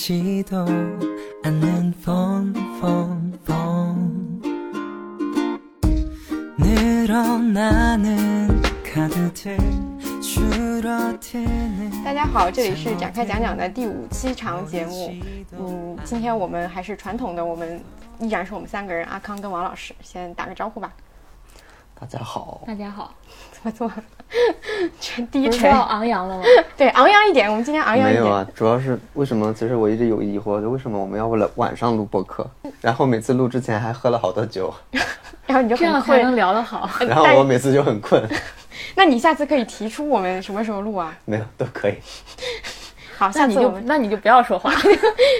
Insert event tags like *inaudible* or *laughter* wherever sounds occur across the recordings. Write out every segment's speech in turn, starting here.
울리지도 않는 폰폰폰 늘어나는 카드들 줄어드는 大家好，这里是展开讲讲的第五期长节目。嗯，今天我们还是传统的，我们依然是我们三个人，阿康跟王老师，先打个招呼吧。大家好，大家好，怎么做？ *laughs* 这低沉要，昂扬了吗？*laughs* 对，昂扬一点。我们今天昂扬一点。没有啊，主要是为什么？其实我一直有疑惑，就为什么我们要为了晚上录播客，然后每次录之前还喝了好多酒，*laughs* 然后你就这很困样才能。聊得好。然后我每次就很困。那你下次可以提出我们什么时候录啊？没有都可以，好，那你就下次我们那你就不要说话。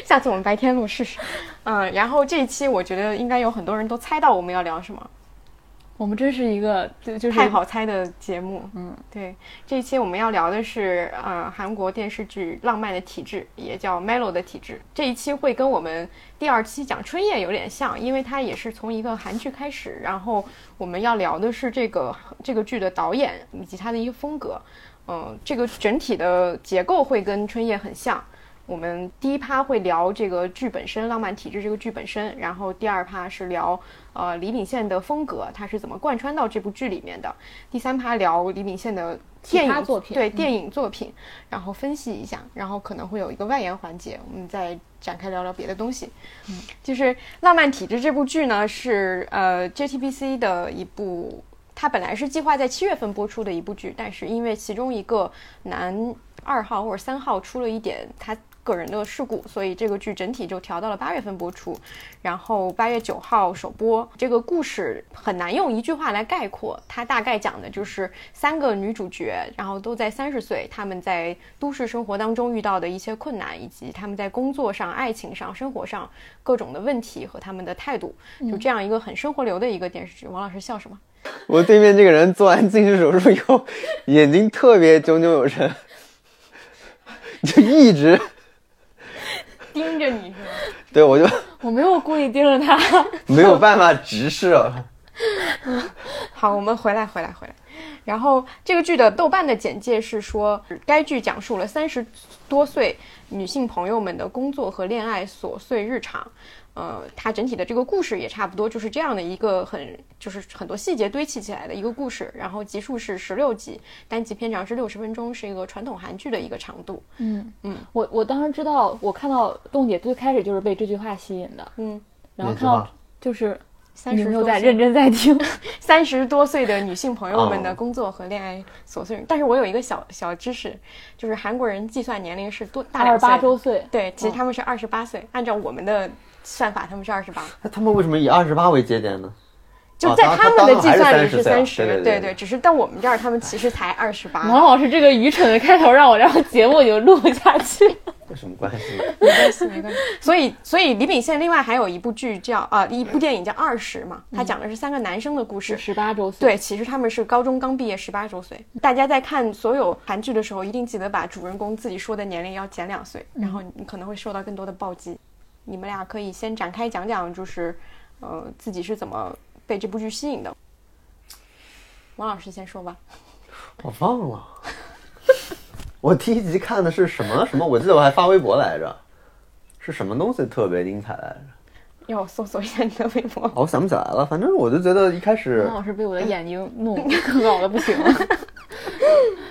下次我们白天录试试。嗯，然后这一期我觉得应该有很多人都猜到我们要聊什么，我们真是一个就就是太好猜的节目。嗯，对，这一期我们要聊的是呃韩国电视剧《浪漫的体质》，也叫 Melo 的体质。这一期会跟我们第二期讲春夜有点像，因为它也是从一个韩剧开始，然后我们要聊的是这个这个剧的导演以及它的一个风格。嗯、这个整体的结构会跟春夜很像。我们第一趴会聊这个剧本身，《浪漫体质》这个剧本身，然后第二趴是聊呃李秉宪的风格，他是怎么贯穿到这部剧里面的。第三趴聊李秉宪的电影作品嗯对电影作品，然后分析一下，然后可能会有一个外延环节，我们再展开聊聊别的东西。嗯，就是《浪漫体质》这部剧呢，是呃 JTBC 的一部。它本来是计划在七月份播出的一部剧，但是因为其中一个男二号或者三号出了一点他个人的事故，所以这个剧整体就调到了八月份播出，然后八月九号首播。这个故事很难用一句话来概括，它大概讲的就是三个女主角，然后都在三十岁，她们在都市生活当中遇到的一些困难，以及她们在工作上、爱情上、生活上各种的问题和她们的态度，就这样一个很生活流的一个电视剧。王老师笑什么？我对面这个人做完近视手术以后，眼睛特别炯炯有神，就一直盯着你是吗？对我就 *laughs* 我没有故意盯着他。*laughs* 没有办法直视了。*laughs* 好，我们回来，回来，回来。然后这个剧的豆瓣的简介是说，该剧讲述了三十多岁女性朋友们的工作和恋爱琐碎日常。呃，它整体的这个故事也差不多就是这样的一个很，就是很多细节堆砌起来的一个故事。然后集数是十六集，单集片长是六十分钟，是一个传统韩剧的一个长度。嗯嗯，我我当时知道，我看到冻姐最开始就是被这句话吸引的，嗯，然后看到就是三十你没有多岁在认真在听。*laughs* 三十多岁的女性朋友们的哦工作和恋爱琐碎。但是我有一个小小知识，就是韩国人计算年龄是多大二十八周岁，对，其实他们是二十八岁，按照我们的算法，他们是二十八。那他们为什么以二十八为节点呢？就在他们的计算里是30岁啊三十，对对只是到我们这儿，他们其实才二十八。王老师这个愚蠢的开头让我让节目就录不下去。*laughs* 有什么关系？没关系，没关系。所以，所以李秉宪另外还有一部剧叫啊、一部电影叫《二十》嘛，它讲的是三个男生的故事。十八周岁，对，其实他们是高中刚毕业，十八周岁。大家在看所有韩剧的时候，一定记得把主人公自己说的年龄要减两岁，然后你可能会受到更多的暴击。你们俩可以先展开讲讲，就是呃自己是怎么被这部剧吸引的。王老师先说吧。*laughs* 我忘了，*laughs* 我第一集看的是什么什么？我记得我还发微博来着，是什么东西特别精彩来着？要我搜索一下你的微博。哦我想不起来了。反正我就觉得一开始王老师被我的眼睛弄搞得不行了。*laughs*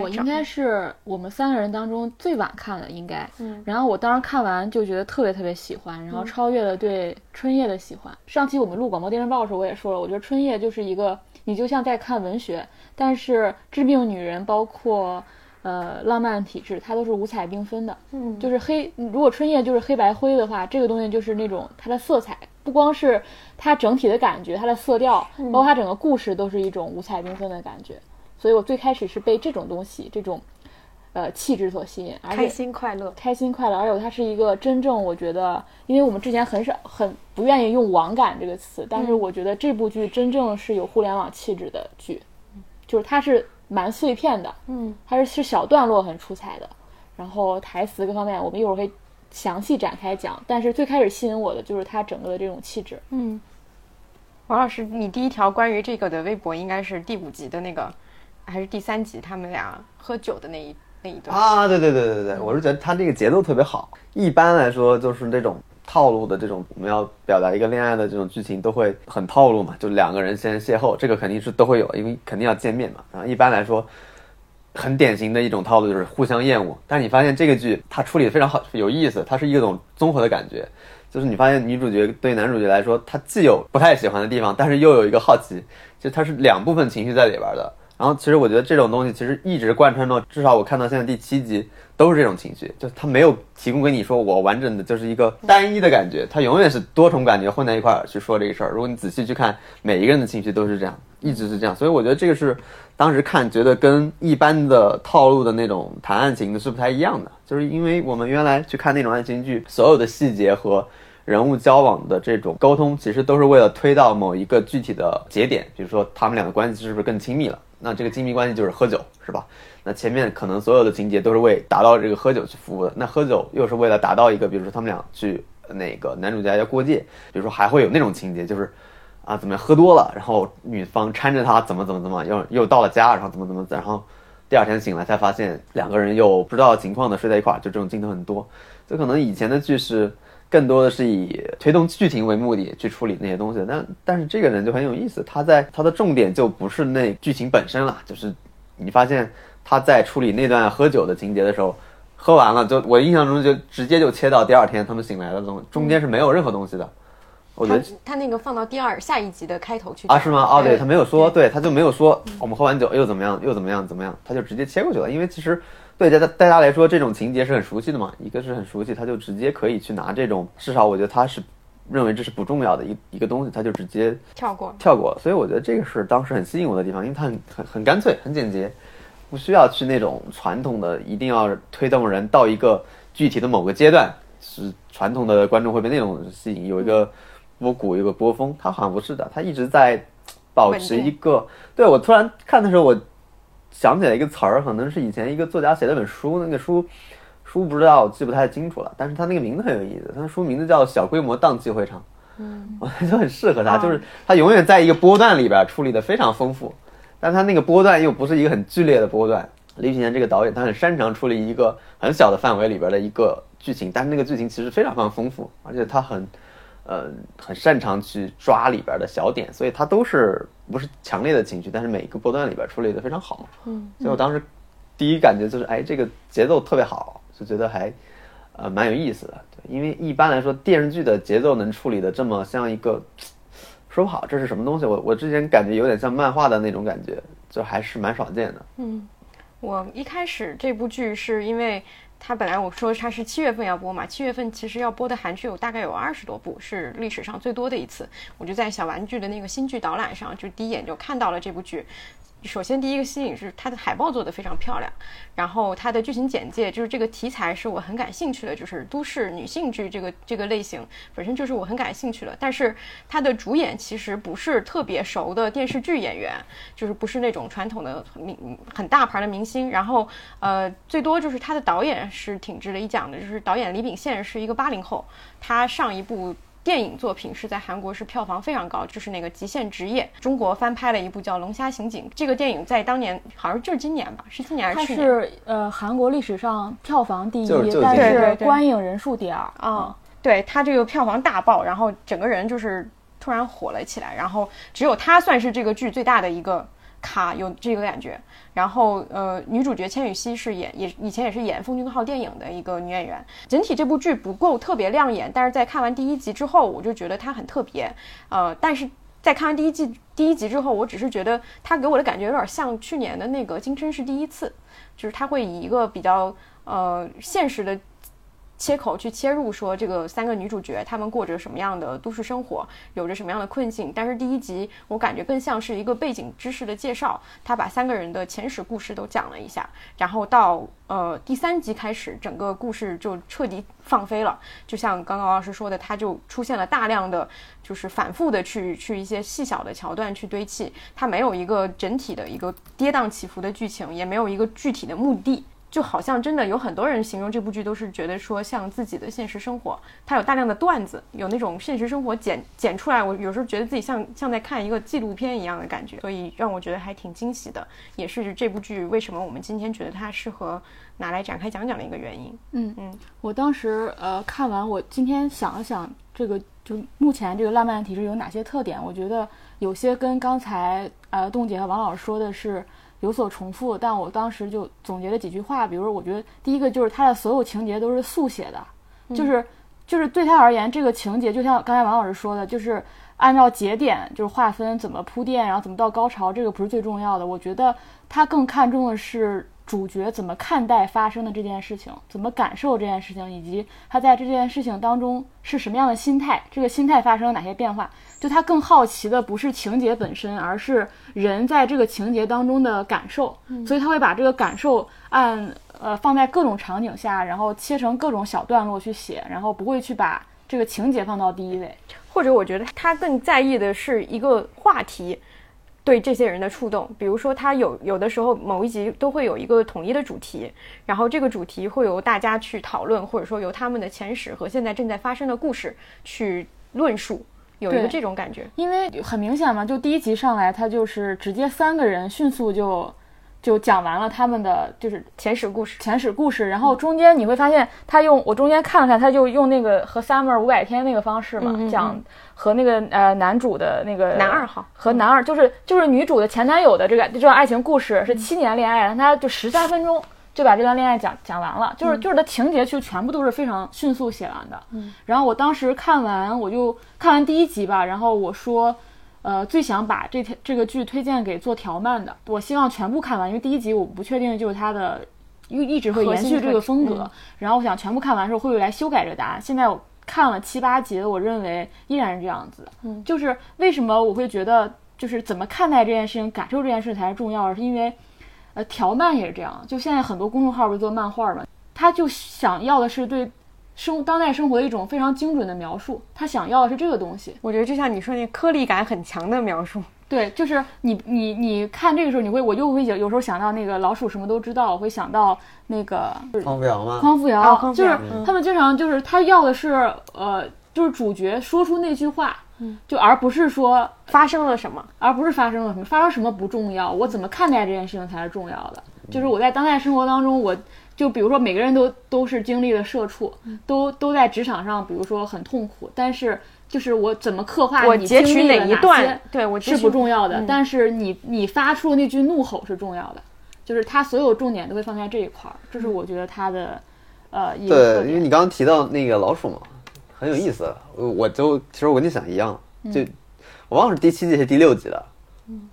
我应该是我们三个人当中最晚看的，应该。嗯然后我当时看完就觉得特别特别喜欢，然后超越了对春夜的喜欢。上期我们录广播电视报的时候，我也说了，我觉得春夜就是一个你就像在看文学，但是《致命女人》包括呃浪漫体质，它都是五彩缤纷的。嗯就是黑，如果春夜就是黑白灰的话，这个东西就是那种它的色彩，不光是它整体的感觉，它的色调，包括它整个故事都是一种五彩缤纷的感觉。所以我最开始是被这种东西，这种呃气质所吸引，而开心快乐。开心快乐，而且它是一个真正我觉得，因为我们之前很少很不愿意用网感这个词，但是我觉得这部剧真正是有互联网气质的剧，就是它是蛮碎片的，嗯它是是小段落很出彩的，然后台词各方面我们一会儿会详细展开讲。但是最开始吸引我的就是它整个的这种气质。嗯，王老师，你第一条关于这个的微博应该是第五集的那个，还是第三集他们俩喝酒的那一那一段？啊，对对对对对，我是觉得他这个节奏特别好。一般来说，就是那种套路的这种，我们要表达一个恋爱的这种剧情，都会很套路嘛，就两个人先邂逅，这个肯定是都会有，因为肯定要见面嘛。然后一般来说，很典型的一种套路就是互相厌恶。但是你发现这个剧它处理的非常好，有意思，它是一种综合的感觉。就是你发现女主角对男主角来说，他既有不太喜欢的地方，但是又有一个好奇，就它是两部分情绪在里边的。然后其实我觉得这种东西其实一直贯穿到，至少我看到现在第七集都是这种情绪，就他没有提供给你说我完整的就是一个单一的感觉，他永远是多重感觉混在一块儿去说这个事儿。如果你仔细去看，每一个人的情绪都是这样，一直是这样。所以我觉得这个是当时看觉得跟一般的套路的那种谈爱情的是不太一样的，就是因为我们原来去看那种爱情剧，所有的细节和人物交往的这种沟通，其实都是为了推到某一个具体的节点，比如说他们俩的关系是不是更亲密了？那这个亲密关系就是喝酒，是吧？那前面可能所有的情节都是为达到这个喝酒去服务的。那喝酒又是为了达到一个，比如说他们俩去那个男主角要过界，比如说还会有那种情节，就是啊怎么样喝多了，然后女方搀着他怎么怎么怎么，又又到了家，然后怎么怎么，然后第二天醒来才发现两个人又不知道情况的睡在一块儿，就这种镜头很多。就可能以前的剧是更多的是以推动剧情为目的去处理那些东西，但但是这个人就很有意思，他在他的重点就不是那剧情本身了，就是你发现他在处理那段喝酒的情节的时候，喝完了就我印象中就直接就切到第二天他们醒来的东，中间是没有任何东西的，我觉他得。他那个放到第二下一集的开头去啊，是吗？哦，对对他没有说，对他就没有说我们喝完酒又怎么样，又怎么样，怎么样，他就直接切过去了。因为其实对大家大家来说，这种情节是很熟悉的嘛，一个是很熟悉，他就直接可以去拿这种，至少我觉得他是认为这是不重要的一一个东西，他就直接跳过。跳过。所以我觉得这个是当时很吸引我的地方，因为他很很很干脆，很简洁，不需要去那种传统的一定要推动人到一个具体的某个阶段，是传统的观众会被那种吸引，有一个波谷，有一个波峰，他好像不是的，他一直在保持一个。对我突然看的时候，我想起来一个词儿，可能是以前一个作家写了本书，那个书书不知道记不太清楚了，但是他那个名字很有意思，他的书名字叫《小规模荡气回肠》。嗯，*laughs* 我就很适合他，就是他永远在一个波段里边处理的非常丰富，但他那个波段又不是一个很剧烈的波段。李品言这个导演，他很擅长处理一个很小的范围里边的一个剧情，但是那个剧情其实非常非常丰富，而且他很，呃，很擅长去抓里边的小点，所以它都是不是强烈的情绪，但是每一个波段里边处理的非常好。嗯，所以我当时第一感觉就是，哎，这个节奏特别好，就觉得还，呃，蛮有意思的。对，因为一般来说电视剧的节奏能处理的这么像一个，说不好这是什么东西，我我之前感觉有点像漫画的那种感觉，就还是蛮少见的。嗯我一开始这部剧是因为它本来我说它是七月份要播嘛，七月份其实要播的韩剧有大概有二十多部，是历史上最多的一次。我就在小玩具的那个新剧导览上，就第一眼就看到了这部剧。首先第一个吸引是它的海报做得非常漂亮，然后它的剧情简介就是这个题材是我很感兴趣的，就是都市女性剧这个这个类型本身就是我很感兴趣的。但是它的主演其实不是特别熟的电视剧演员，就是不是那种传统的明很大牌的明星。然后呃，最多就是它的导演是挺值得一讲的，就是导演李秉宪是一个八零后，他上一部。电影作品是在韩国是票房非常高，就是那个《极限职业》，中国翻拍了一部叫《龙虾刑警》。这个电影在当年好像就是今年吧，是今年还它是去年？是呃韩国历史上票房第一，就是就但是观影人数第二啊、对他这个票房大爆，然后整个人就是突然火了起来，然后只有他算是这个剧最大的一个卡，有这个感觉。然后呃，女主角千羽熙是演也以前也是演《奉俊昊》电影的一个女演员。整体这部剧不够特别亮眼，但是在看完第一集之后，我就觉得她很特别。呃，但是在看完第一季第一集之后，我只是觉得她给我的感觉有点像去年的那个《今生是第一次》，就是她会以一个比较呃现实的切口去切入，说这个三个女主角她们过着什么样的都市生活，有着什么样的困境。但是第一集我感觉更像是一个背景知识的介绍，他把三个人的前史故事都讲了一下，然后到呃第三集开始，整个故事就彻底放飞了。就像刚刚老师说的，它就出现了大量的就是反复的去去一些细小的桥段去堆砌，它没有一个整体的一个跌宕起伏的剧情，也没有一个具体的目的。就好像真的有很多人形容这部剧都是觉得说像自己的现实生活，它有大量的段子，有那种现实生活剪剪出来，我有时候觉得自己像像在看一个纪录片一样的感觉，所以让我觉得还挺惊喜的，也是这部剧为什么我们今天觉得它适合拿来展开讲讲的一个原因。嗯嗯，我当时呃看完，我今天想了想，这个就目前这个浪漫体质有哪些特点？我觉得有些跟刚才呃冻姐和王老师说的是有所重复，但我当时就总结了几句话，比如说我觉得第一个就是他的所有情节都是速写的，就是就是对他而言，这个情节就像刚才王老师说的，就是按照节点就是划分怎么铺垫，然后怎么到高潮，这个不是最重要的。我觉得他更看重的是主角怎么看待发生的这件事情，怎么感受这件事情，以及他在这件事情当中是什么样的心态，这个心态发生了哪些变化。就他更好奇的不是情节本身，而是人在这个情节当中的感受，所以他会把这个感受按呃放在各种场景下，然后切成各种小段落去写，然后不会去把这个情节放到第一位。或者我觉得他更在意的是一个话题对这些人的触动，比如说他有有的时候某一集都会有一个统一的主题，然后这个主题会由大家去讨论，或者说由他们的前史和现在正在发生的故事去论述，有一个这种感觉。因为很明显嘛，就第一集上来，他就是直接三个人迅速就就讲完了他们的就是前史故事，前史故事，然后中间你会发现他用我中间看了看，他就用那个和 Summer 五百天那个方式嘛，嗯嗯嗯。讲和那个呃男主的那个男二号。和男二就是就是女主的前男友的这个这段爱情故事是七年恋爱，然后他就十三分钟就把这段恋爱讲讲完了，就是就是的情节就全部都是非常迅速写完的。嗯，然后我当时看完我就看完第一集吧，然后我说。呃，最想把这条这个剧推荐给做条漫的，我希望全部看完，因为第一集我不确定就是它的一一直会延续这个风格，嗯然后我想全部看完之后会不会来修改这个答案。现在我看了七八集了，我认为依然是这样子。嗯就是为什么我会觉得就是怎么看待这件事情，感受这件事才是重要的，是因为呃条漫也是这样，就现在很多公众号不是做漫画嘛，他就想要的是对生当代生活的一种非常精准的描述，他想要的是这个东西。我觉得就像你说那颗粒感很强的描述，对，就是你你你看这个时候，你会我就会有有时候想到那个老鼠什么都知道，我会想到那个匡扶摇吗？匡扶摇，就是他们经常就是他要的是呃，就是主角说出那句话，嗯就而不是说发生了什么？而不是发生了什么，发生什么不重要，我怎么看待这件事情才是重要的。就是我在当代生活当中，我就比如说每个人都都是经历了社畜，都都在职场上，比如说很痛苦，但是就是我怎么刻画我你截取哪经历了哪一段些？对我截是不重要的，嗯但是你你发出的那句怒吼是重要的，就是他所有重点都会放在这一块儿，这是我觉得他的呃对，因为。你刚刚提到那个老鼠嘛，很有意思。我我就其实我跟你想一样，就我忘了是第七集还是第六集了，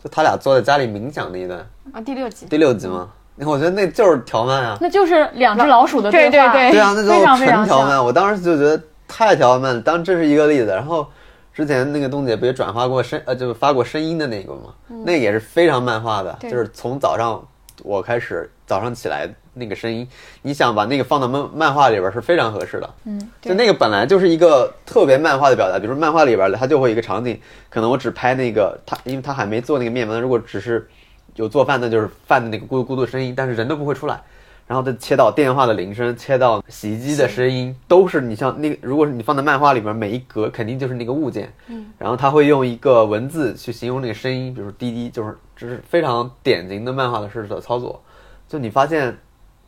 就他俩坐在家里冥想那一段，啊，第六集。第六集吗？我觉得那就是条漫啊。那就是两只老鼠的对话，对对对啊，那就纯条漫。我当时就觉得太条漫了，当这是一个例子。然后之前那个东姐不也转发过声呃，就是发过声音的那个嘛，那个也是非常漫画的，就是从早上我开始早上起来那个声音，你想把那个放到漫漫画里边是非常合适的。嗯，就那个本来就是一个特别漫画的表达，比如说漫画里边它就会一个场景，可能我只拍那个他，因为他还没做那个面门，如果只是有做饭，那就是饭的那个咕噜咕噜的声音，但是人都不会出来。然后再切到电话的铃声，切到洗衣机的声音，都是你像那个，如果是你放在漫画里边，每一格肯定就是那个物件。嗯，然后他会用一个文字去形容那个声音，比如滴滴，就是这是非常典型的漫画的式的操作。就你发现，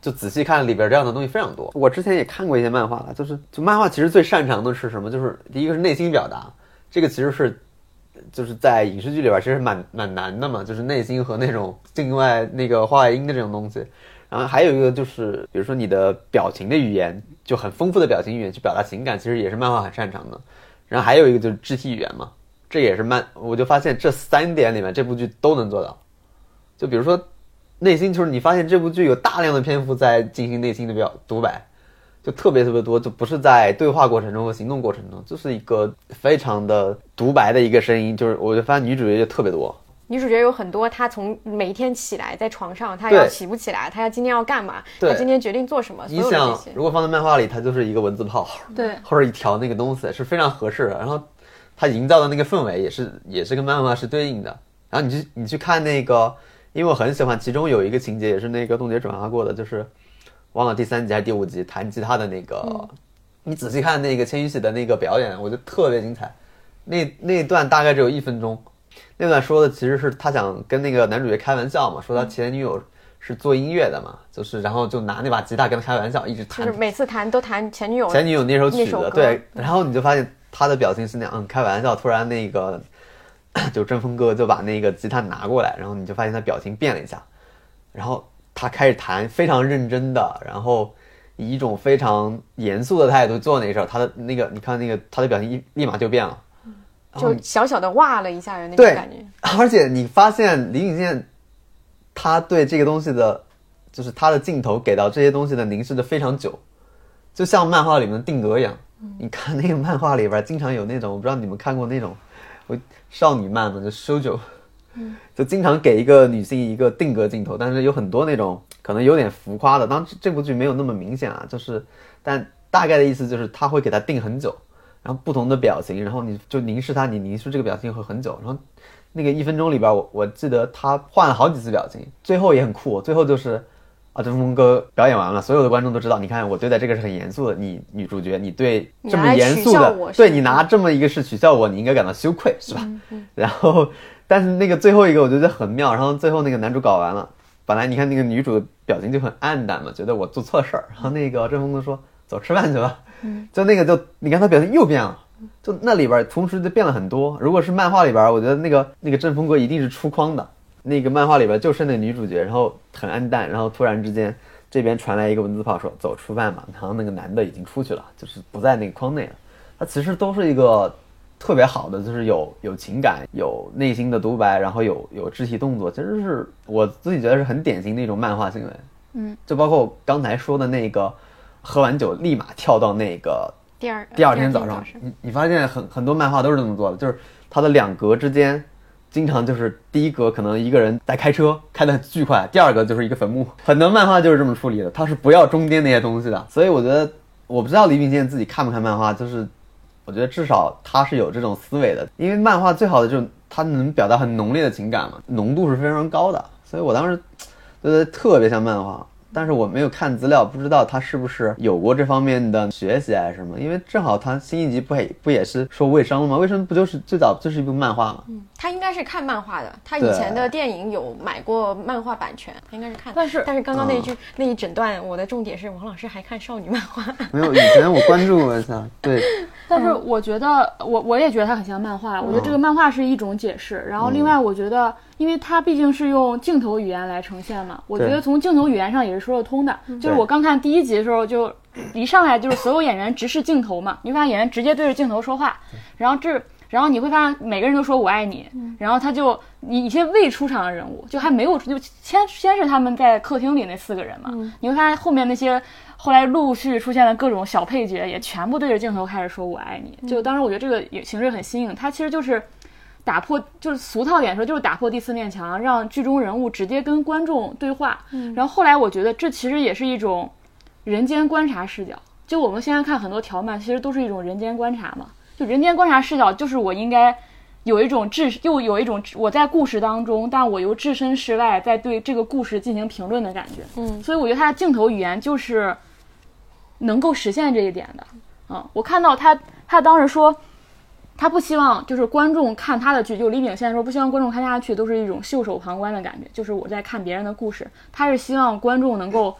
就仔细看里边这样的东西非常多。我之前也看过一些漫画了，就是就漫画其实最擅长的是什么？就是第一个是内心表达，这个其实是就是在影视剧里边其实蛮蛮难的嘛，就是内心和那种境外那个话外音的这种东西。然后还有一个就是，比如说你的表情的语言，就很丰富的表情语言去表达情感，其实也是漫画很擅长的。然后还有一个就是肢体语言嘛，这也是漫，我就发现这三点里面这部剧都能做到。就比如说内心，就是你发现这部剧有大量的篇幅在进行内心的表独白，就特别特别多，就不是在对话过程中和行动过程中，就是一个非常的独白的一个声音。就是我就发现女主角就特别多，女主角有很多，她从每一天起来在床上，她要起不起来，她要今天要干嘛，她今天决定做什么，你想，如果放在漫画里，它就是一个文字炮，对或者一条那个东西是非常合适的。然后它营造的那个氛围也是也是跟漫画是对应的。然后你去你去看那个，因为我很喜欢，其中有一个情节也是那个冻结转发过的，就是忘了第三集还是第五集弹吉他的那个，你仔细看那个千羽喜的那个表演，我觉得特别精彩。那那一段大概只有一分钟，那段说的其实是他想跟那个男主角开玩笑嘛，说他前女友是做音乐的嘛，就是然后就拿那把吉他跟他开玩笑，一直弹就是每次弹都弹前女友前女友那首曲子，对，然后你就发现他的表情是那样，嗯，开玩笑，突然那个就正风哥就把那个吉他拿过来，然后你就发现他表情变了一下，然后他开始弹，非常认真的，然后以一种非常严肃的态度做那事儿，他的那个你看那个他的表情一立马就变了，就小小的哇了一下的那种感觉。*laughs* 而且你发现李秉宪他对这个东西的，就是他的镜头给到这些东西的凝视的非常久，就像漫画里面的定格一样。你看那个漫画里边经常有那种，我不知道你们看过那种，我少女漫嘛，就 shoujo，就经常给一个女性一个定格镜头，但是有很多那种可能有点浮夸的。当然这这部剧没有那么明显啊，就是但大概的意思就是他会给他定很久，然后不同的表情，然后你就凝视他，你凝视这个表情会很久，然后那个一分钟里边，我我记得他换了好几次表情，最后也很酷，最后就是啊，阵风哥表演完了，所有的观众都知道，你看我对待这个是很严肃的，你女主角，你对这么严肃的对你拿这么一个事取笑我，你应该感到羞愧，是吧？*laughs* 然后，但是那个最后一个我觉得很妙，然后最后那个男主搞完了，本来你看那个女主的表情就很暗淡嘛，觉得我做错事儿，然后那个郑峰哥说走吃饭去吧，就那个就你看他表情又变了。就那里边儿同时就变了很多。如果是漫画里边儿，我觉得那个那个阵风哥一定是出框的。那个漫画里边就剩那个女主角，然后很暗淡，然后突然之间这边传来一个文字炮说走出饭吧，然后那个男的已经出去了，就是不在那个框内了。它其实都是一个特别好的，就是有有情感、有内心的独白，然后有有肢体动作，其实是我自己觉得是很典型的一种漫画行为。嗯，就包括刚才说的那个喝完酒立马跳到那个第二第二天早上，你你发现很很多漫画都是这么做的，就是它的两格之间，经常就是第一格可能一个人在开车，开的巨快，第二个就是一个坟墓。很多漫画就是这么处理的，它是不要中间那些东西的。所以我觉得，我不知道李秉宪自己看不看漫画，就是我觉得至少他是有这种思维的，因为漫画最好的就是它能表达很浓烈的情感嘛，浓度是非常高的。所以我当时觉得特别像漫画。但是我没有看资料，不知道他是不是有过这方面的学习还是什么。因为正好他新一集不也不也是说卫生了吗？卫生不就是最早就是一部漫画吗？他应该是看漫画的，他以前的电影有买过漫画版权，他应该是看。但是但是刚刚那一嗯句、那一整段，我的重点是王老师还看少女漫画。没有，以前我关注过一下，*laughs* 对，但是我觉得，我我也觉得它很像漫画。我觉得这个漫画是一种解释，然后另外我觉得，因为它毕竟是用镜头语言来呈现嘛，我觉得从镜头语言上也是说得通的。就是我刚看第一集的时候，就一上来就是所有演员直视镜头嘛，你会发现演员直接对着镜头说话，然后这。然后你会发现每个人都说我爱你，然后他就你一些未出场的人物，就还没有就先先是他们在客厅里那四个人嘛，你会发现后面那些后来陆续出现的各种小配角也全部对着镜头开始说我爱你。就当时我觉得这个也形式很新颖，它其实就是打破，就是俗套点说就是打破第四面墙，让剧中人物直接跟观众对话。然后后来我觉得这其实也是一种人间观察视角。就我们现在看很多条漫，其实都是一种人间观察嘛。就人间观察视角，就是我应该有一种置，又有一种我在故事当中，但我又置身事外，在对这个故事进行评论的感觉。嗯，所以我觉得他的镜头语言就是能够实现这一点的。嗯，我看到他，他当时说，他不希望就是观众看他的剧，就李秉宪说不希望观众看他的剧都是一种袖手旁观的感觉，就是我在看别人的故事，他是希望观众能够。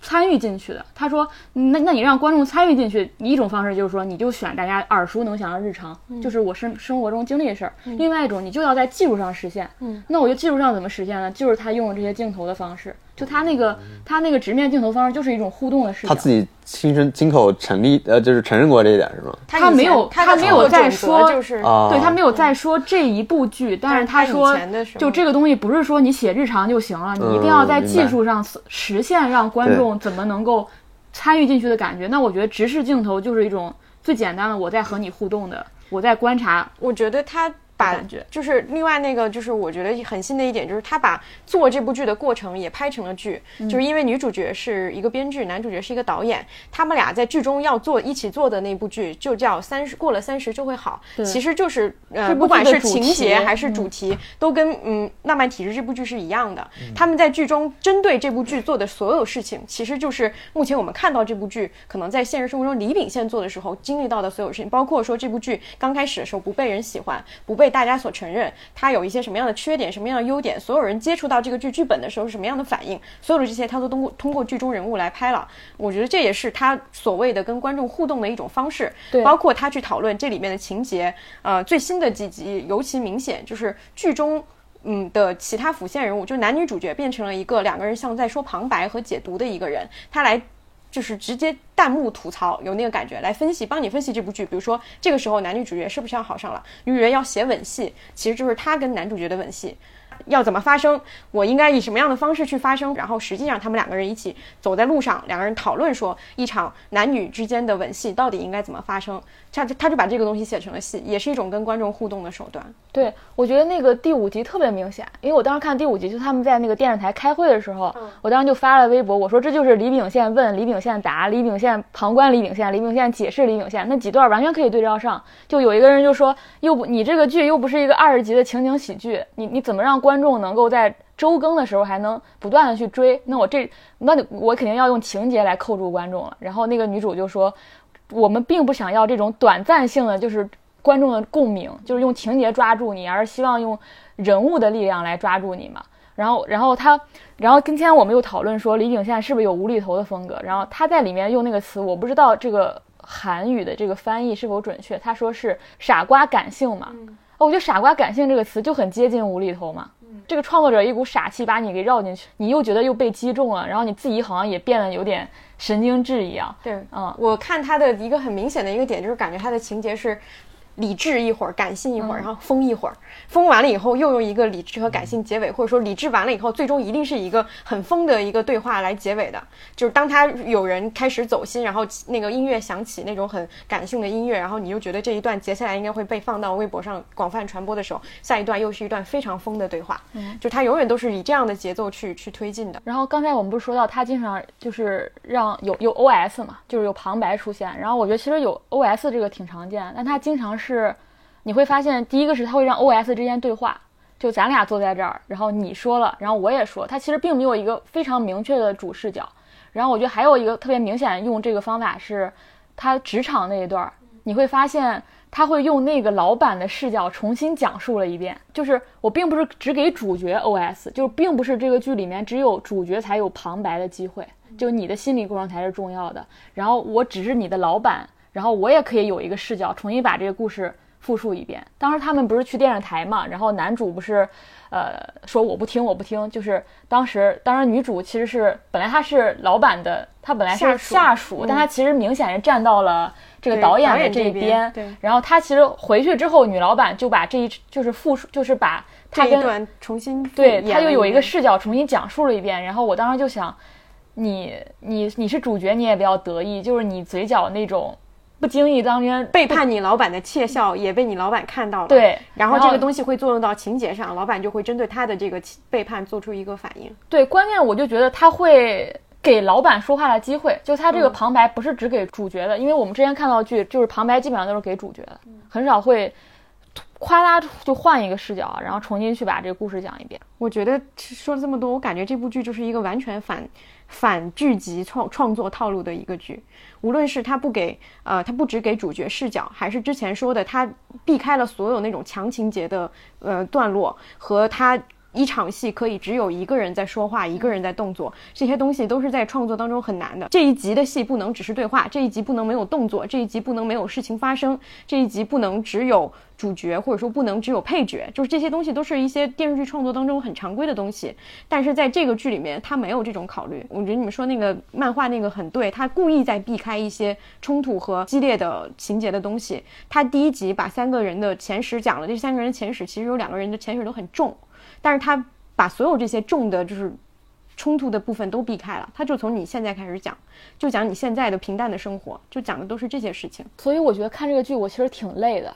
参与进去的，他说，那那你让观众参与进去，一种方式就是说，你就选大家耳熟能详的日常，就是我生生活中经历的事儿；另外一种，你就要在技术上实现。嗯，那我觉得技术上怎么实现呢？就是他用了这些镜头的方式，就他那个他那个直面镜头方式，就是一种互动的视角。他自己亲身亲口成立，呃，就是承认过这一点是吗？他没有他他没有在说就是啊，对他没有在说这一部剧，但是但是他说就这个东西不是说你写日常就行了，你一定要在技术上实现让观众怎么能够参与进去的感觉。那我觉得直视镜头就是一种最简单的我在和你互动的，我在观察。我觉得他把。就是另外那个，就是我觉得很新的一点，就是他把做这部剧的过程也拍成了剧，嗯就是因为女主角是一个编剧，男主角是一个导演，他们俩在剧中要做一起做的那部剧就叫三十过了三十就会好，其实就是呃不管是情节还是主题，都跟嗯《浪漫体质》这部剧是一样的。他们在剧中针对这部剧做的所有事情，其实就是目前我们看到这部剧可能在现实生活中李秉宪做的时候经历到的所有事情，包括说这部剧刚开始的时候不被人喜欢，不被大家所承认，它有一些什么样的缺点，什么样的优点，所有人接触到这个剧剧本的时候是什么样的反应，所有的这些他都通过通过剧中人物来拍了。我觉得这也是他所谓的跟观众互动的一种方式，对包括他去讨论这里面的情节，呃，最新的几集尤其明显，就是剧中。嗯的其他辅线人物，就男女主角变成了一个两个人像在说旁白和解读的一个人，他来就是直接弹幕吐槽，有那个感觉来分析，帮你分析这部剧。比如说这个时候男女主角是不是要好上了，女人要写吻戏，其实就是她跟男主角的吻戏。要怎么发生？我应该以什么样的方式去发生？然后实际上他们两个人一起走在路上，两个人讨论说一场男女之间的吻戏到底应该怎么发生。他他就把这个东西写成了戏，也是一种跟观众互动的手段。对，我觉得那个第五集特别明显，因为我当时看第五集，就他们在那个电视台开会的时候，我当时就发了微博，我说这就是李秉宪问、李秉宪答、李秉宪旁观李秉宪、李秉宪解释李秉宪那几段完全可以对照上。就有一个人就说，又不你这个剧又不是一个二十集的情景喜剧，你你怎么让观众能够在周更的时候还能不断的去追？那我这那我肯定要用情节来扣住观众了。然后那个女主就说，我们并不想要这种短暂性的，就是观众的共鸣，就是用情节抓住你，而是希望用人物的力量来抓住你嘛。然后，然后他，然后今天我们又讨论说李秉宪是不是有无厘头的风格。然后他在里面用那个词，我不知道这个韩语的这个翻译是否准确。他说是“傻瓜感性”嘛。哦，我觉得“傻瓜感性”这个词就很接近无厘头嘛。这个创作者一股傻气把你给绕进去，你又觉得又被击中了，然后你自己好像也变得有点神经质一样。对，嗯，我看他的一个很明显的一个点，就是感觉他的情节是理智一会儿，感性一会儿，然后疯一会儿，疯完了以后又用一个理智和感性结尾，或者说理智完了以后，最终一定是一个很疯的一个对话来结尾的。就是当他有人开始走心，然后那个音乐响起那种很感性的音乐，然后你又觉得这一段接下来应该会被放到微博上广泛传播的时候，下一段又是一段非常疯的对话。就他永远都是以这样的节奏去去推进的。然后刚才我们不是说到他经常就是让有有 OS 嘛，就是有旁白出现。然后我觉得其实有 OS 这个挺常见，但他经常是是你会发现，第一个是他会让 OS 之间对话，就咱俩坐在这儿，然后你说了，然后我也说，他其实并没有一个非常明确的主视角。然后我觉得还有一个特别明显用这个方法是，他职场那一段儿，你会发现他会用那个老板的视角重新讲述了一遍。就是我并不是只给主角 OS，就是并不是这个剧里面只有主角才有旁白的机会，就你的心理过程才是重要的。然后我只是你的老板，然后我也可以有一个视角，重新把这个故事复述一遍。当时他们不是去电视台嘛，然后男主不是，呃，说我不听，我不听。就是当时，当然女主其实是本来她是老板的，她本来是下属但她其实明显是站到了这个导演的这这一边对然后她其实回去之后，女老板就把这一就是复述，就是把她跟重新对演他又有一个视角重新讲述了一遍，然后我当时就想，你你你是主角，你也不要得意，就是你嘴角那种不经意当天背叛你老板的窃笑也被你老板看到了，对然后这个东西会作用到情节上，老板就会针对他的这个背叛做出一个反应。对，关键我就觉得他会给老板说话的机会，就他这嗯。个旁白不是只给主角的，因为我们之前看到剧就是旁白基本上都是给主角的，嗯。很少会夸啦就换一个视角，然后重新去把这个故事讲一遍。我觉得说了这么多，我感觉这部剧就是一个完全反反剧集创创作套路的一个剧。无论是他不给呃，他不只给主角视角，还是之前说的他避开了所有那种强情节的呃段落和他。一场戏可以只有一个人在说话，一个人在动作，这些东西都是在创作当中很难的。这一集的戏不能只是对话，这一集不能没有动作，这一集不能没有事情发生，这一集不能只有主角，或者说不能只有配角，就是这些东西都是一些电视剧创作当中很常规的东西。但是在这个剧里面，他没有这种考虑。我觉得你们说那个漫画那个很对，他故意在避开一些冲突和激烈的情节的东西。他第一集把三个人的前史讲了，这三个人的前史其实有两个人的前史都很重。但是他把所有这些重的，就是冲突的部分都避开了，他就从你现在开始讲，就讲你现在的平淡的生活，就讲的都是这些事情。所以我觉得看这个剧我其实挺累的，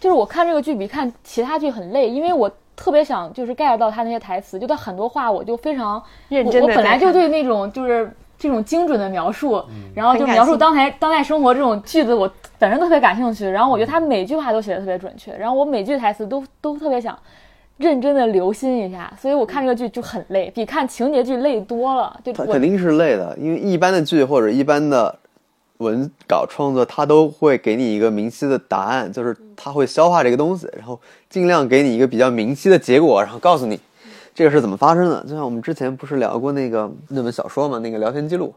就是我看这个剧比看其他剧很累，因为我特别想就是 get 到他那些台词，就他很多话我就非常认真地我我本来就对那种就是这种精准的描述，然后就描述当代当代生活这种句子，我本身特别感兴趣。然后我觉得他每句话都写的特别准确，然后我每句台词都都特别想认真的留心一下，所以我看这个剧就很累，比看情节剧累多了。就我它肯定是累的，因为一般的剧或者一般的文稿创作，它都会给你一个明晰的答案，就是它会消化这个东西，然后尽量给你一个比较明晰的结果，然后告诉你这个是怎么发生的。就像我们之前不是聊过那个那本小说嘛，那个聊天记录，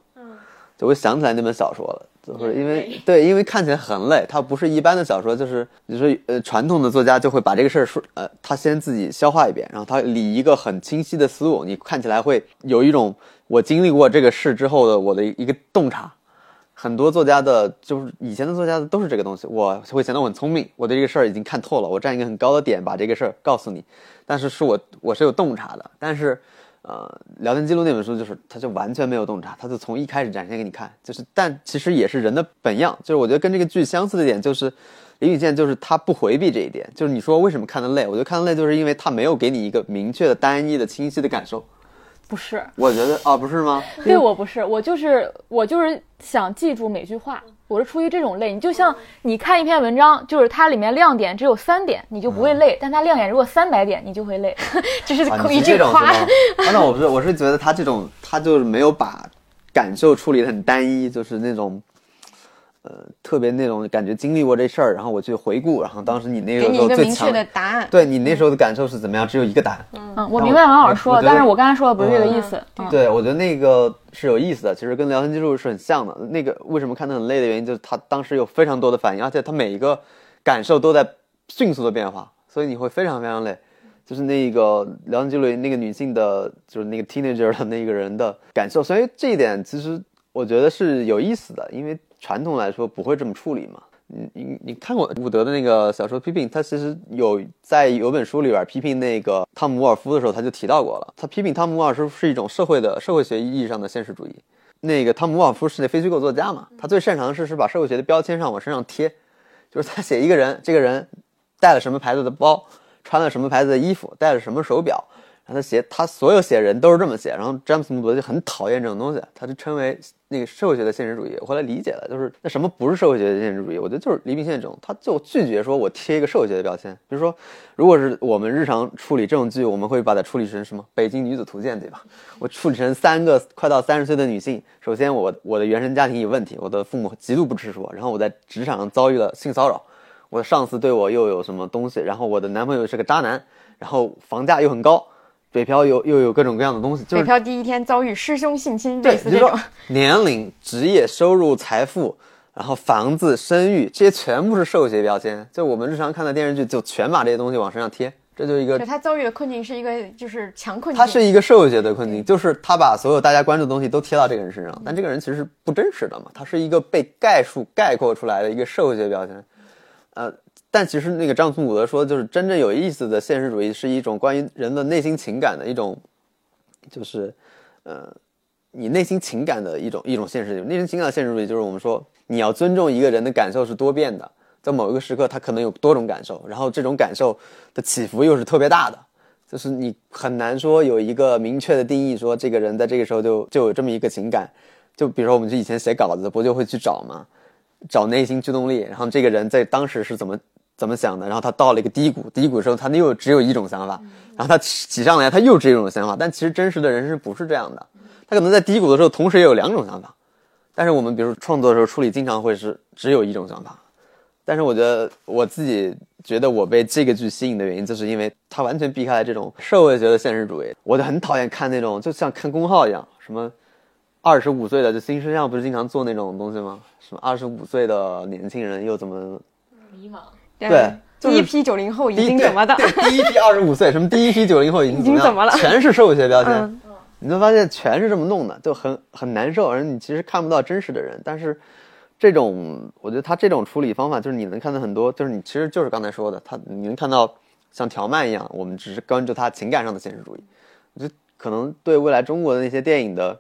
就我想起来那本小说了，就是因为对，因为看起来很累，它不是一般的小说，就是你说呃传统的作家就会把这个事儿说呃他先自己消化一遍，然后他理一个很清晰的思路，你看起来会有一种我经历过这个事之后的我的一个洞察。很多作家的，就是以前的作家都是这个东西，我会显得我很聪明，我对这个事儿已经看透了，我站一个很高的点把这个事儿告诉你，但是是我我是有洞察的，但是呃，聊天记录那本书就是他就完全没有洞察，他就从一开始展现给你看，就是但其实也是人的本样，就是我觉得跟这个剧相似的点就是李雨健就是他不回避这一点，就是你说为什么看得累，我觉得看得累就是因为他没有给你一个明确的、单一的、清晰的感受，不是，我觉得啊不是吗？对我不是，我就是我就是想记住每句话，我是出于这种累。你就像你看一篇文章，就是它里面亮点只有三点，你就不会累；但它亮点如果三百点，你就会累。*laughs* 这是啊，一句夸吗？啊，那我不是，我是觉得他这种，他就是没有把感受处理的很单一，就是那种，呃，特别那种感觉经历过这事儿，然后我去回顾，然后当时你那个时给你一候最明确的答案。对你那时候的感受是怎么样？只有一个答案。嗯，我明白王老师说的，但是我刚才说的不是这个意思。嗯，对，我觉得那个是有意思的，其实跟聊天记录是很像的。那个为什么看得很累的原因，就是他当时有非常多的反应，而且他每一个感受都在迅速的变化，所以你会非常非常累。就是那个聊天记录那个女性的，就是那个 teenager 的那个人的感受，所以这一点其实我觉得是有意思的，因为传统来说不会这么处理嘛。你你你看过伍德的那个小说批评，他其实有在有本书里边批评那个汤姆沃尔夫的时候，他就提到过了。他批评汤姆沃尔夫是一种社会的社会学意义上的现实主义。那个汤姆沃尔夫是那非虚构作家嘛，他最擅长的是是把社会学的标签上往身上贴，就是他写一个人，这个人带了什么牌子的包，穿了什么牌子的衣服，戴了什么手表，然后他写他所有写人都是这么写，然后詹姆斯穆德就很讨厌这种东西，他就称为那个社会学的现实主义。我后来理解了，就是那什么不是社会学的现实主义？我觉得就是黎明宪这种，他就拒绝说我贴一个社会学的标签。比如说，如果是我们日常处理这种剧，我们会把它处理成什么《北京女子图鉴》，对吧？我处理成三个快到三十岁的女性，首先我我的原生家庭有问题，我的父母极度不支持我，然后我在职场上遭遇了性骚扰。我的上司对我又有什么东西，然后我的男朋友是个渣男，然后房价又很高，北漂有又有各种各样的东西，就是北漂第一天遭遇师兄性侵，对，类似这种就是说。年龄、职业、收入、财富，然后房子、生育，这些全部是社会学标签。就我们日常看的电视剧，就全把这些东西往身上贴，这就是一个就他遭遇的困境是一个就是强困境，他是一个社会学的困境，就是他把所有大家关注的东西都贴到这个人身上，但这个人其实是不真实的嘛，他是一个被概述概括出来的一个社会学标签。呃，但其实那个詹姆斯伍德说，就是真正有意思的现实主义是一种关于人的内心情感的一种，就是呃，你内心情感的一种一种现实主义。内心情感的现实主义就是我们说你要尊重一个人的感受是多变的，在某一个时刻他可能有多种感受，然后这种感受的起伏又是特别大的。就是你很难说有一个明确的定义，说这个人在这个时候就就有这么一个情感。就比如说我们就以前写稿子，不就会去找吗？找内心驱动力，然后这个人在当时是怎么怎么想的，然后他到了一个低谷，低谷的时候他又只有一种想法，然后他起上来他又只有一种想法，但其实真实的人是不是这样的？他可能在低谷的时候同时也有两种想法，但是我们比如创作的时候处理经常会是只有一种想法。但是我觉得我自己觉得我被这个剧吸引的原因，就是因为它完全避开了这种社会学的现实主义。我就很讨厌看那种，就像看公号一样，什么二十五岁的，就新生上不是经常做那种东西吗？什么二十五岁的年轻人又怎么迷茫。对第一批九零后已经怎么的？第一批二十五岁，什么第一批九零后已经已经怎怎么了全是社会学标签。嗯你就发现全是这么弄的，就很很难受，而你其实看不到真实的人。但是这种，我觉得他这种处理方法，就是你能看到很多，就是你其实就是刚才说的，他你能看到像条漫一样，我们只是关注他情感上的现实主义。我觉得可能对未来中国的那些电影的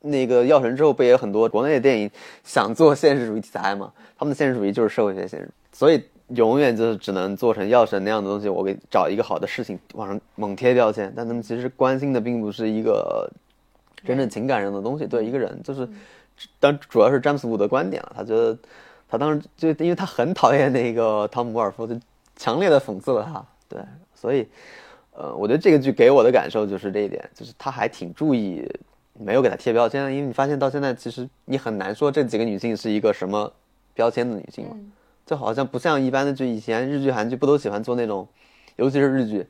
那个药神之后，不也有很多国内的电影想做现实主义题材嘛？他们的现实主义就是社会学现实，所以永远就是只能做成药神那样的东西。我给找一个好的事情往上猛贴标签，但他们其实关心的并不是一个真正情感上的东西，对一个人就是，当主要是詹姆斯伍的观点了，他觉得他当时就因为他很讨厌那个汤姆·沃尔夫，就强烈的讽刺了他，对，所以。呃，我觉得这个剧给我的感受就是这一点，就是他还挺注意，没有给他贴标签，因为你发现到现在，其实你很难说这几个女性是一个什么标签的女性嘛，就好像不像一般的剧，以前日剧、韩剧不都喜欢做那种，尤其是日剧，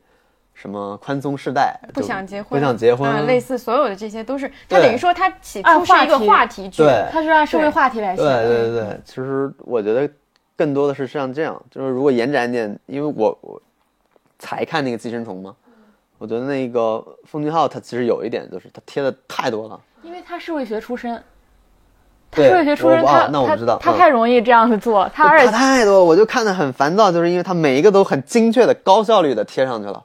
什么宽松世代，不想结婚，不想结婚，啊类似所有的这些都是，它等于说它起按初是一个话题剧，对它是按社会话题来写对。对对对，其实我觉得更多的是像这样，就是如果延展一点，因为我我才看那个寄生虫嘛，我觉得那个奉俊昊他其实有一点就是他贴的太多了。因为他社会学出身，他对社会学出身，我他哦那我知道他他嗯太容易这样子做，他而他且太多，我就看得很烦躁，就是因为他每一个都很精确的、高效率的贴上去了，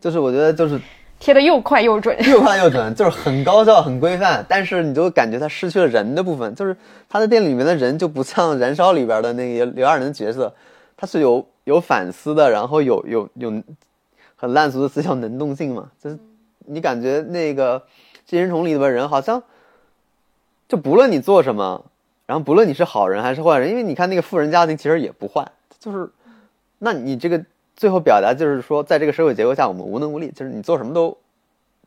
就是我觉得就是贴的又快又准。*laughs* 又快又准，就是很高效、很规范，但是你就感觉他失去了人的部分，就是他的店里面的人就不像《燃烧》里边的那个刘亚仁的角色，他是有有反思的，然后有有有很烂俗的思想能动性嘛，就是你感觉那个《寄生虫》里边人好像就不论你做什么，然后不论你是好人还是坏人，因为你看那个富人家庭其实也不坏，就是那你这个最后表达就是说，在这个社会结构下，我们无能为力，就是你做什么都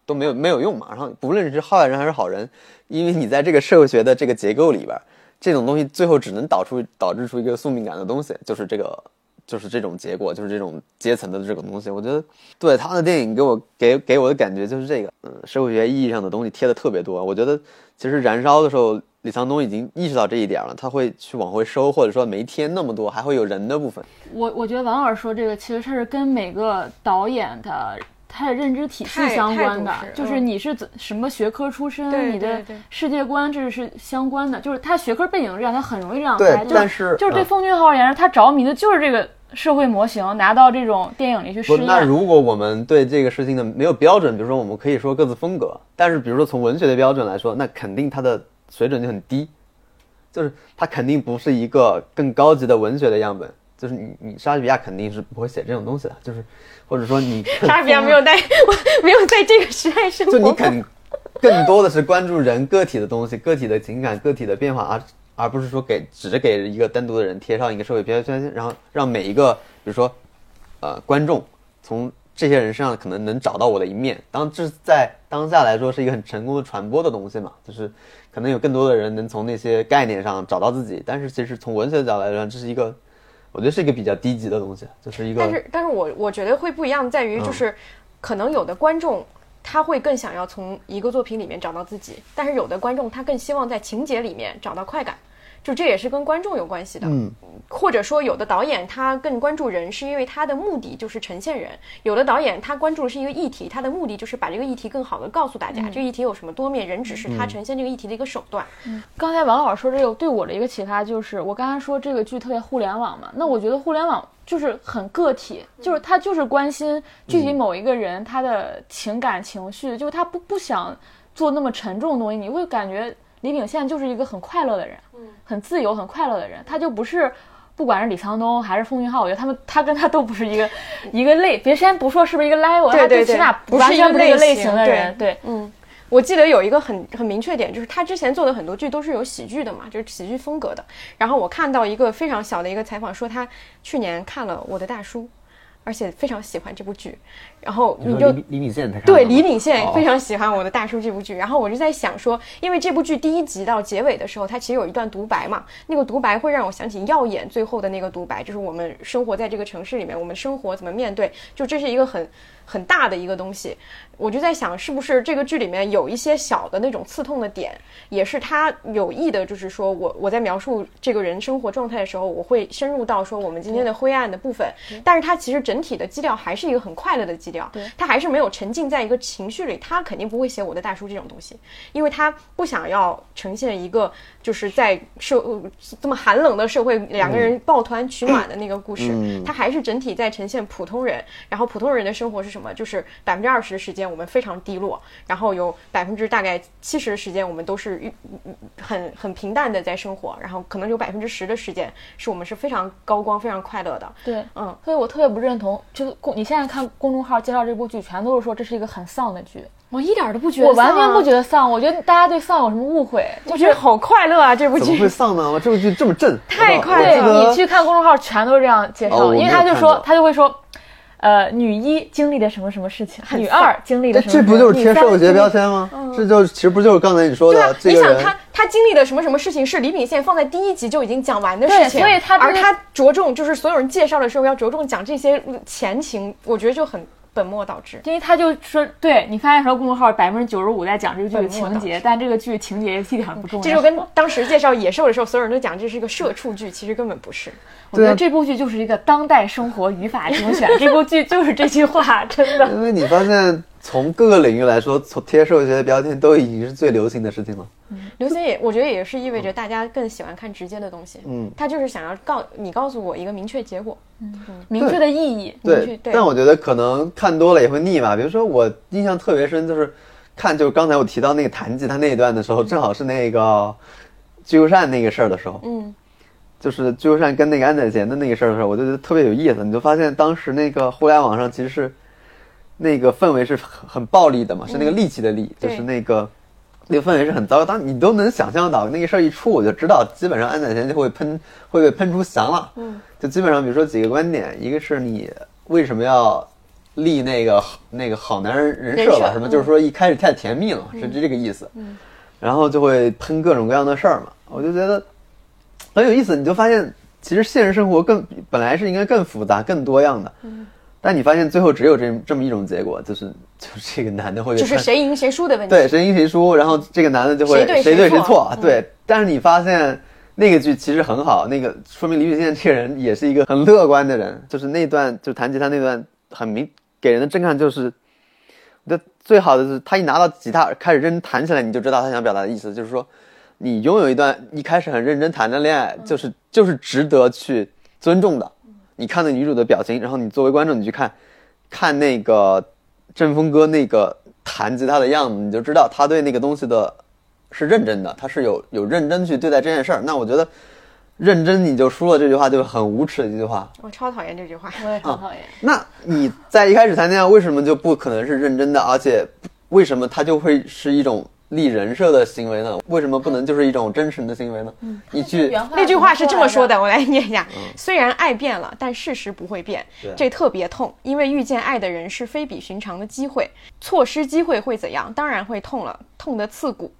都没有没有用嘛。然后不论你是坏人还是好人，因为你在这个社会学的这个结构里边，这种东西最后只能导出导致出一个宿命感的东西，就是这个就是这种结果，就是这种阶层的这种东西。我觉得对他的电影给我给给我的感觉就是这个，嗯，社会学意义上的东西贴的特别多。我觉得其实燃烧的时候。李沧东已经意识到这一点了，他会去往回收，或者说没添那么多，还会有人的部分。我我觉得王老师说这个，其实它是跟每个导演的他的认知体系相关的就是嗯你是怎什么学科出身，对你的世界观这是相关的，就是他学科背景这样，他很容易这样对拍。但是就是对嗯奉俊昊而言，他着迷的就是这个社会模型，拿到这种电影里去不，试验。那如果我们对这个事情的没有标准，比如说我们可以说各自风格，但是比如说从文学的标准来说，那肯定它的水准就很低，就是它肯定不是一个更高级的文学的样本。就是你你莎士比亚肯定是不会写这种东西的，就是或者说你 *laughs* 莎士比亚 *laughs* 没有在，*laughs* 没有在这个时代生活。就你肯更多的是关注人个体的东西、个体的情感、个体的变化，而而不是说给只是给一个单独的人贴上一个社会标签，然后让每一个比如说呃观众从这些人身上可能能找到我的一面。当这在当下来说是一个很成功的传播的东西嘛，就是可能有更多的人能从那些概念上找到自己。但是其实从文学角度来说，这是一个我觉得是一个比较低级的东西，就是一个但是，但是我我觉得会不一样，在于就是，可能有的观众他会更想要从一个作品里面找到自己，但是有的观众他更希望在情节里面找到快感，就这也是跟观众有关系的。嗯，或者说有的导演他更关注人，是因为他的目的就是呈现人；有的导演他关注的是一个议题，他的目的就是把这个议题更好的告诉大家，这个议题有什么多面，人只是他呈现这个议题的一个手段。刚才王老师说这个对我的一个启发就是，我刚才说这个剧特别互联网嘛，那我觉得互联网就是很个体，就是他就是关心具体某一个人他的情感情绪，就是他不不想做那么沉重的东西，你会感觉李秉宪就是一个很快乐的人，很自由、很快乐的人，他就不是。不管是李沧东还是奉俊昊，我觉得他们他跟他都不是一个 *laughs* 一个类，别先不说是不是一个 level，他对对对最起码不是一个类型类型的人，对，嗯，我记得有一个很很明确点，就是他之前做的很多剧都是有喜剧的嘛，就是喜剧风格的。然后我看到一个非常小的一个采访，说他去年看了《我的大叔》，而且非常喜欢这部剧。然后你就李秉宪对李秉宪哦非常喜欢《我的大叔》这部剧，然后我就在想说，因为这部剧第一集到结尾的时候，它其实有一段独白嘛，那个独白会让我想起《耀眼》最后的那个独白，就是我们生活在这个城市里面，我们生活怎么面对，就这是一个很很大的一个东西。我就在想，是不是这个剧里面有一些小的那种刺痛的点，也是他有意的，就是说我我在描述这个人生活状态的时候，我会深入到说我们今天的灰暗的部分，但是它其实整体的基调还是一个很快乐的基调。掉。对，他还是没有沉浸在一个情绪里，他肯定不会写我的大叔这种东西，因为他不想要呈现一个就是在社呃这么寒冷的社会两个人抱团取暖的那个故事，嗯它还是整体在呈现普通人，然后普通人的生活是什么？就是百分之二十的时间我们非常低落，然后有百分之大概七十的时间我们都是愉很很平淡的在生活，然后可能有百分之十的时间是我们是非常高光、非常快乐的。对，嗯，所以我特别不认同，就是公你现在看公众号介绍这部剧，全都是说这是一个很丧的剧，我一点都不觉得、我完全不觉得，丧，我觉得大家对丧有什么误会？我觉得好快乐啊！这部怎么会剧丧呢？这部剧这么正，*laughs* 太快乐了你去看公众号，全都是这样介绍，因为他就说他就会说，呃，女一经历了什么什么事情，女二经历了这什么，这不就是贴女三社会学标签吗？这就其实不就是刚才你说的对啊的，你想他他经历了什么什么事情，是李秉宪放在第一集就已经讲完的事情，所以他而他着重就是所有人介绍的时候要着重讲这些前情，我觉得就很本末倒置。因为他就说，对你发现说公众号百分之九十五在讲这个剧的情节，但这个剧情节一点儿不重要。这就跟当时介绍野兽的时候，所有人都讲这是一个社畜剧，其实根本不是。*laughs* 我觉得这部剧就是一个当代生活语法精选，这部剧就是这句话，真的。因为你发现从各个领域来说，从贴社会学的标签都已经是最流行的事情了。嗯流行也，我觉得也是意味着大家更喜欢看直接的东西。嗯，他就是想要告你告诉我一个明确结果。嗯明确的意义，对但我觉得可能看多了也会腻吧。比如说我印象特别深，就是看就是刚才我提到那个弹吉他那一段的时候，正好是那个居留善那个事儿的时候，嗯，就是居留善跟那个安宰贤的那个事儿的时候，我就觉得特别有意思。你就发现当时那个互联网上其实是那个氛围是很很暴力的嘛，是那个戾气的戾，就是那个。那个氛围是很糟糕，当你都能想象到那个事儿一出，我就知道基本上安宰贤就会喷，会被喷出翔了。嗯，就基本上比如说几个观点，一个是你为什么要立那个那个好男人人设吧，什么就是说一开始太甜蜜了，是这个意思。嗯，然后就会喷各种各样的事儿嘛，我就觉得很有意思。你就发现其实现实生活更本来是应该更复杂、更多样的，嗯但你发现最后只有这这么一种结果，就是就是这个男的会就是谁赢谁输的问题。对，谁赢谁输，然后这个男的就会谁对谁错谁错，嗯对。但是你发现那个剧其实很好，那个说明李雪健这个人也是一个很乐观的人，就是那段就弹吉他那段很明给人的震撼就是，我觉得最好的是他一拿到吉他开始认真弹起来，你就知道他想表达的意思，就是说你拥有一段一开始很认真谈的恋爱，就是就是值得去尊重的。你看那女主的表情，然后你作为观众你去看。看那个阵风哥那个弹吉他的样子，你就知道他对那个东西的是认真的，他是有有认真去对待这件事儿。那我觉得认真你就输了这句话就是很无耻的一句话。我超讨厌这句话。我也很讨厌。那你在一开始谈恋爱为什么就不可能是认真的？而且为什么他就会是一种立人设的行为呢？为什么不能就是一种真诚的行为呢？一句那句话是这么说的，我来念一下：嗯虽然爱变了，但事实不会变对，这特别痛，因为遇见爱的人是非比寻常的机会，错失机会会怎样？当然会痛了，痛得刺骨。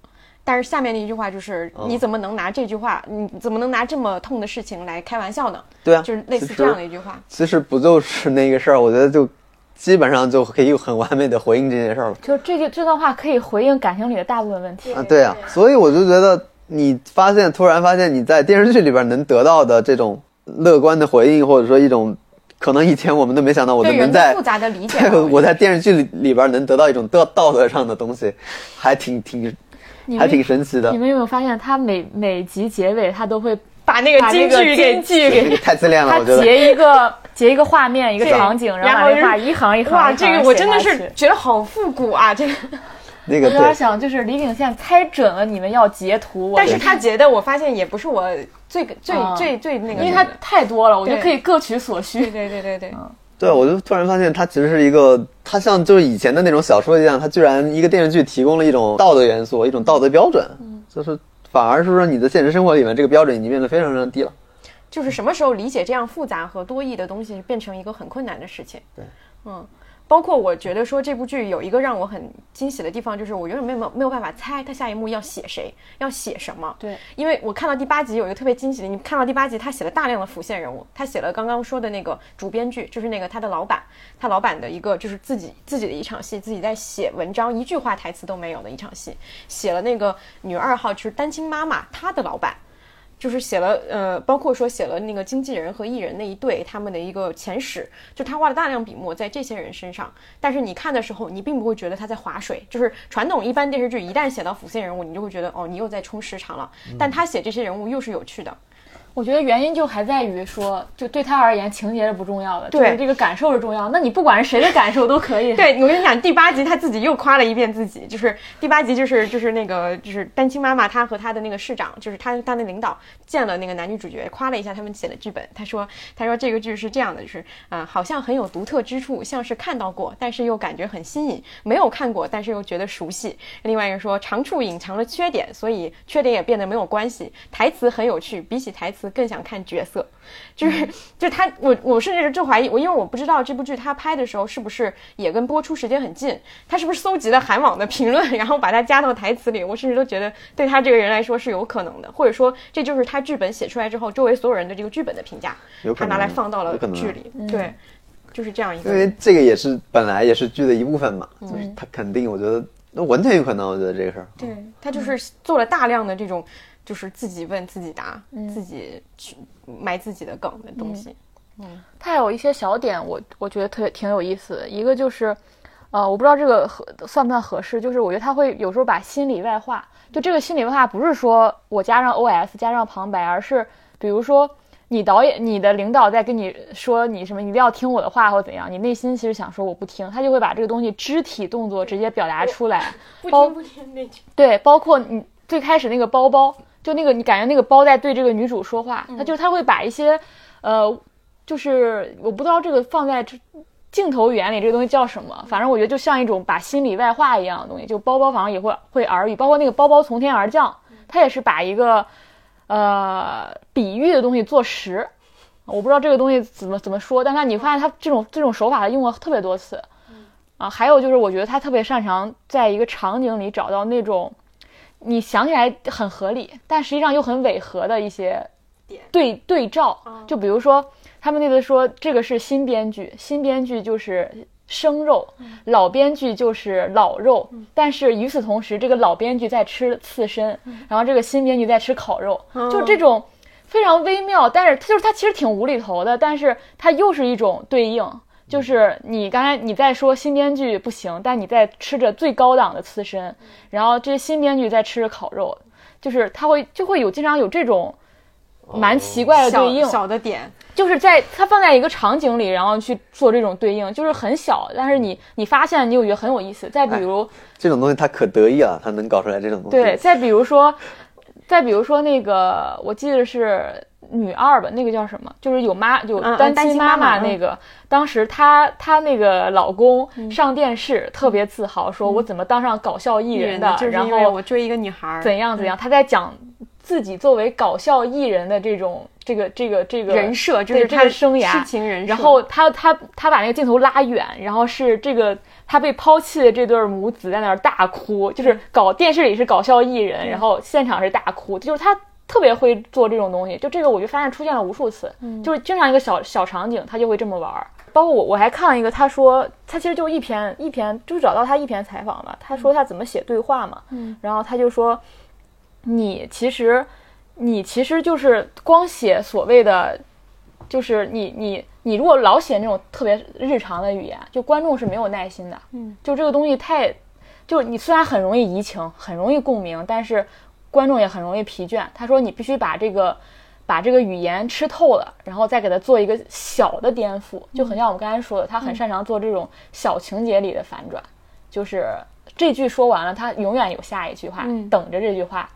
但是下面那一句话就是，嗯你怎么能拿这句话，你怎么能拿这么痛的事情来开玩笑呢？对啊，就是类似这样的一句话。其实不就是那个事儿？我觉得就基本上就可以很完美的回应这件事儿了。就这句这段话可以回应感情里的大部分问题。啊，对啊，所以我就觉得你发现突然发现你在电视剧里边能得到的这种乐观的回应，或者说一种可能以前我们都没想到我对能能在复杂的理解我在电视剧里里边能得到一种道道德上的东西，还挺挺还挺神奇的你。们有没有发现，他每每集结尾他都会把那个京剧给京剧给太自恋了，他我觉得。截一个截一个画面一个场景，然后后把一行一行哇，这个我真的是觉得好复古啊！这个，那个我有点，想，就是李秉宪猜准了你们要截图，但是他截的，我发现也不是我最最啊最最那个，因为他太多了，我觉得可以各取所对需。对对对对，对，我就突然发现它其实是一个，它像就是以前的那种小说一样，它居然一个电视剧提供了一种道德元素，一种道德标准，就是反而是说你的现实生活里面这个标准已经变得非常非常低了。就是什么时候理解这样复杂和多义的东西变成一个很困难的事情。对，嗯，包括我觉得说这部剧有一个让我很惊喜的地方，就是我永远没有没有办法猜他下一幕要写谁，要写什么。对，因为我看到第八集有一个特别惊喜的，你看到第八集他写了大量的辅线人物，他写了刚刚说的那个主编剧，就是那个他的老板，他老板的一个就是自己自己的一场戏，自己在写文章，一句话台词都没有的一场戏，写了那个女二号就是单亲妈妈，她的老板。就是写了呃，包括说写了那个经纪人和艺人那一对他们的一个前史，就他花了大量笔墨在这些人身上。但是你看的时候，你并不会觉得他在划水。就是传统一般电视剧一旦写到辅线人物，你就会觉得哦，你又在冲时长了。但他写这些人物又是有趣的。我觉得原因就还在于说，就对他而言，情节是不重要的，对就是这个感受是重要。那你不管是谁的感受都可以。*laughs* 对，我跟你讲，第八集他自己又夸了一遍自己，就是第八集就是就是那个就是单亲妈妈，她和她的那个市长，就是她她的领导见了那个男女主角，夸了一下他们写的剧本。他说他说这个剧是这样的，就是啊、呃好像很有独特之处，像是看到过，但是又感觉很新颖；没有看过，但是又觉得熟悉。另外一个说长处隐藏了缺点，所以缺点也变得没有关系。台词很有趣，比起台词更想看角色。就是，就他，我我甚至就怀疑，我因为我不知道这部剧他拍的时候是不是也跟播出时间很近，他是不是搜集了韩网的评论，然后把它加到台词里？我甚至都觉得对他这个人来说是有可能的，或者说这就是他剧本写出来之后，周围所有人的这个剧本的评价，他拿来放到了剧里，对，就是这样一个因。为这个也是本来也是剧的一部分嘛，嗯就是他肯定，我觉得那完全有可能，我觉得这个事儿。对他就是做了大量的这种，就是自己问自己答，自己去埋自己的梗的东西。嗯它有一些小点我，我觉得特别挺有意思的。一个就是，呃，我不知道这个合算不算合适，就是我觉得他会有时候把心里外化，就这个心里外化不是说我加上 OS 加上旁白，而是比如说你导演、你的领导在跟你说你什么，你一定要听我的话或怎样，你内心其实想说我不听，他就会把这个东西肢体动作直接表达出来。*laughs* 包不听不听那句，对，包括你最开始那个包包，就那个你感觉那个包在对这个女主说话，他就是他会把一些，呃，就是我不知道这个放在这镜头语言里这个东西叫什么，反正我觉得就像一种把心里外化一样的东西，就包包反正也会会耳语，包括那个包包从天而降，他也是把一个呃比喻的东西做实。我不知道这个东西怎么怎么说，但他你发现他这种这种手法他用了特别多次，啊，还有就是我觉得他特别擅长在一个场景里找到那种你想起来很合理，但实际上又很违和的一些点对对照。就比如说他们那个说这个是新编剧，新编剧就是生肉，老编剧就是老肉，但是与此同时，这个老编剧在吃刺身，然后这个新编剧在吃烤肉，就这种。非常微妙，但是它就是它其实挺无厘头的，但是它又是一种对应，就是你刚才你在说新编剧不行，但你在吃着最高档的刺身，然后这些新编剧在吃着烤肉，就是他会就会有经常有这种蛮奇怪的对小应，小的点，就是在它放在一个场景里，然后去做这种对应，就是很小，但是你你发现你又觉得很有意思。再比如，这种东西他可得意了，他能搞出来这种东西。对，再比如说，再比如说那个，我记得是女二吧，那个叫什么？就是有妈有嗯嗯单单亲妈妈妈那个，当时她她那个老公上电视，特别自豪，说我怎么当上搞笑艺人的，就是然后因为我追一个女孩儿，怎样怎样，他在讲自己作为搞笑艺人的这种这个这个这个人设，就是这个生涯。痴情人设，然后他他他把那个镜头拉远，然后是这个他被抛弃的这对母子在那儿大哭，就是搞电视里是搞笑艺人，然后现场是大哭，就是他特别会做这种东西。就这个我就发现出现了无数次，就是经常一个小小场景他就会这么玩儿。包括我我还看了一个，他说他其实就一篇一篇，就是找到他一篇采访嘛，他说他怎么写对话嘛，然后他就说你其实你其实就是光写所谓的就是你你你如果老写那种特别日常的语言，就观众是没有耐心的。嗯，就这个东西太，就是你虽然很容易移情，很容易共鸣，但是观众也很容易疲倦。他说你必须把这个把这个语言吃透了，然后再给他做一个小的颠覆，就很像我们刚才说的，他很擅长做这种小情节里的反转，就是这句说完了，他永远有下一句话，嗯等着这句话。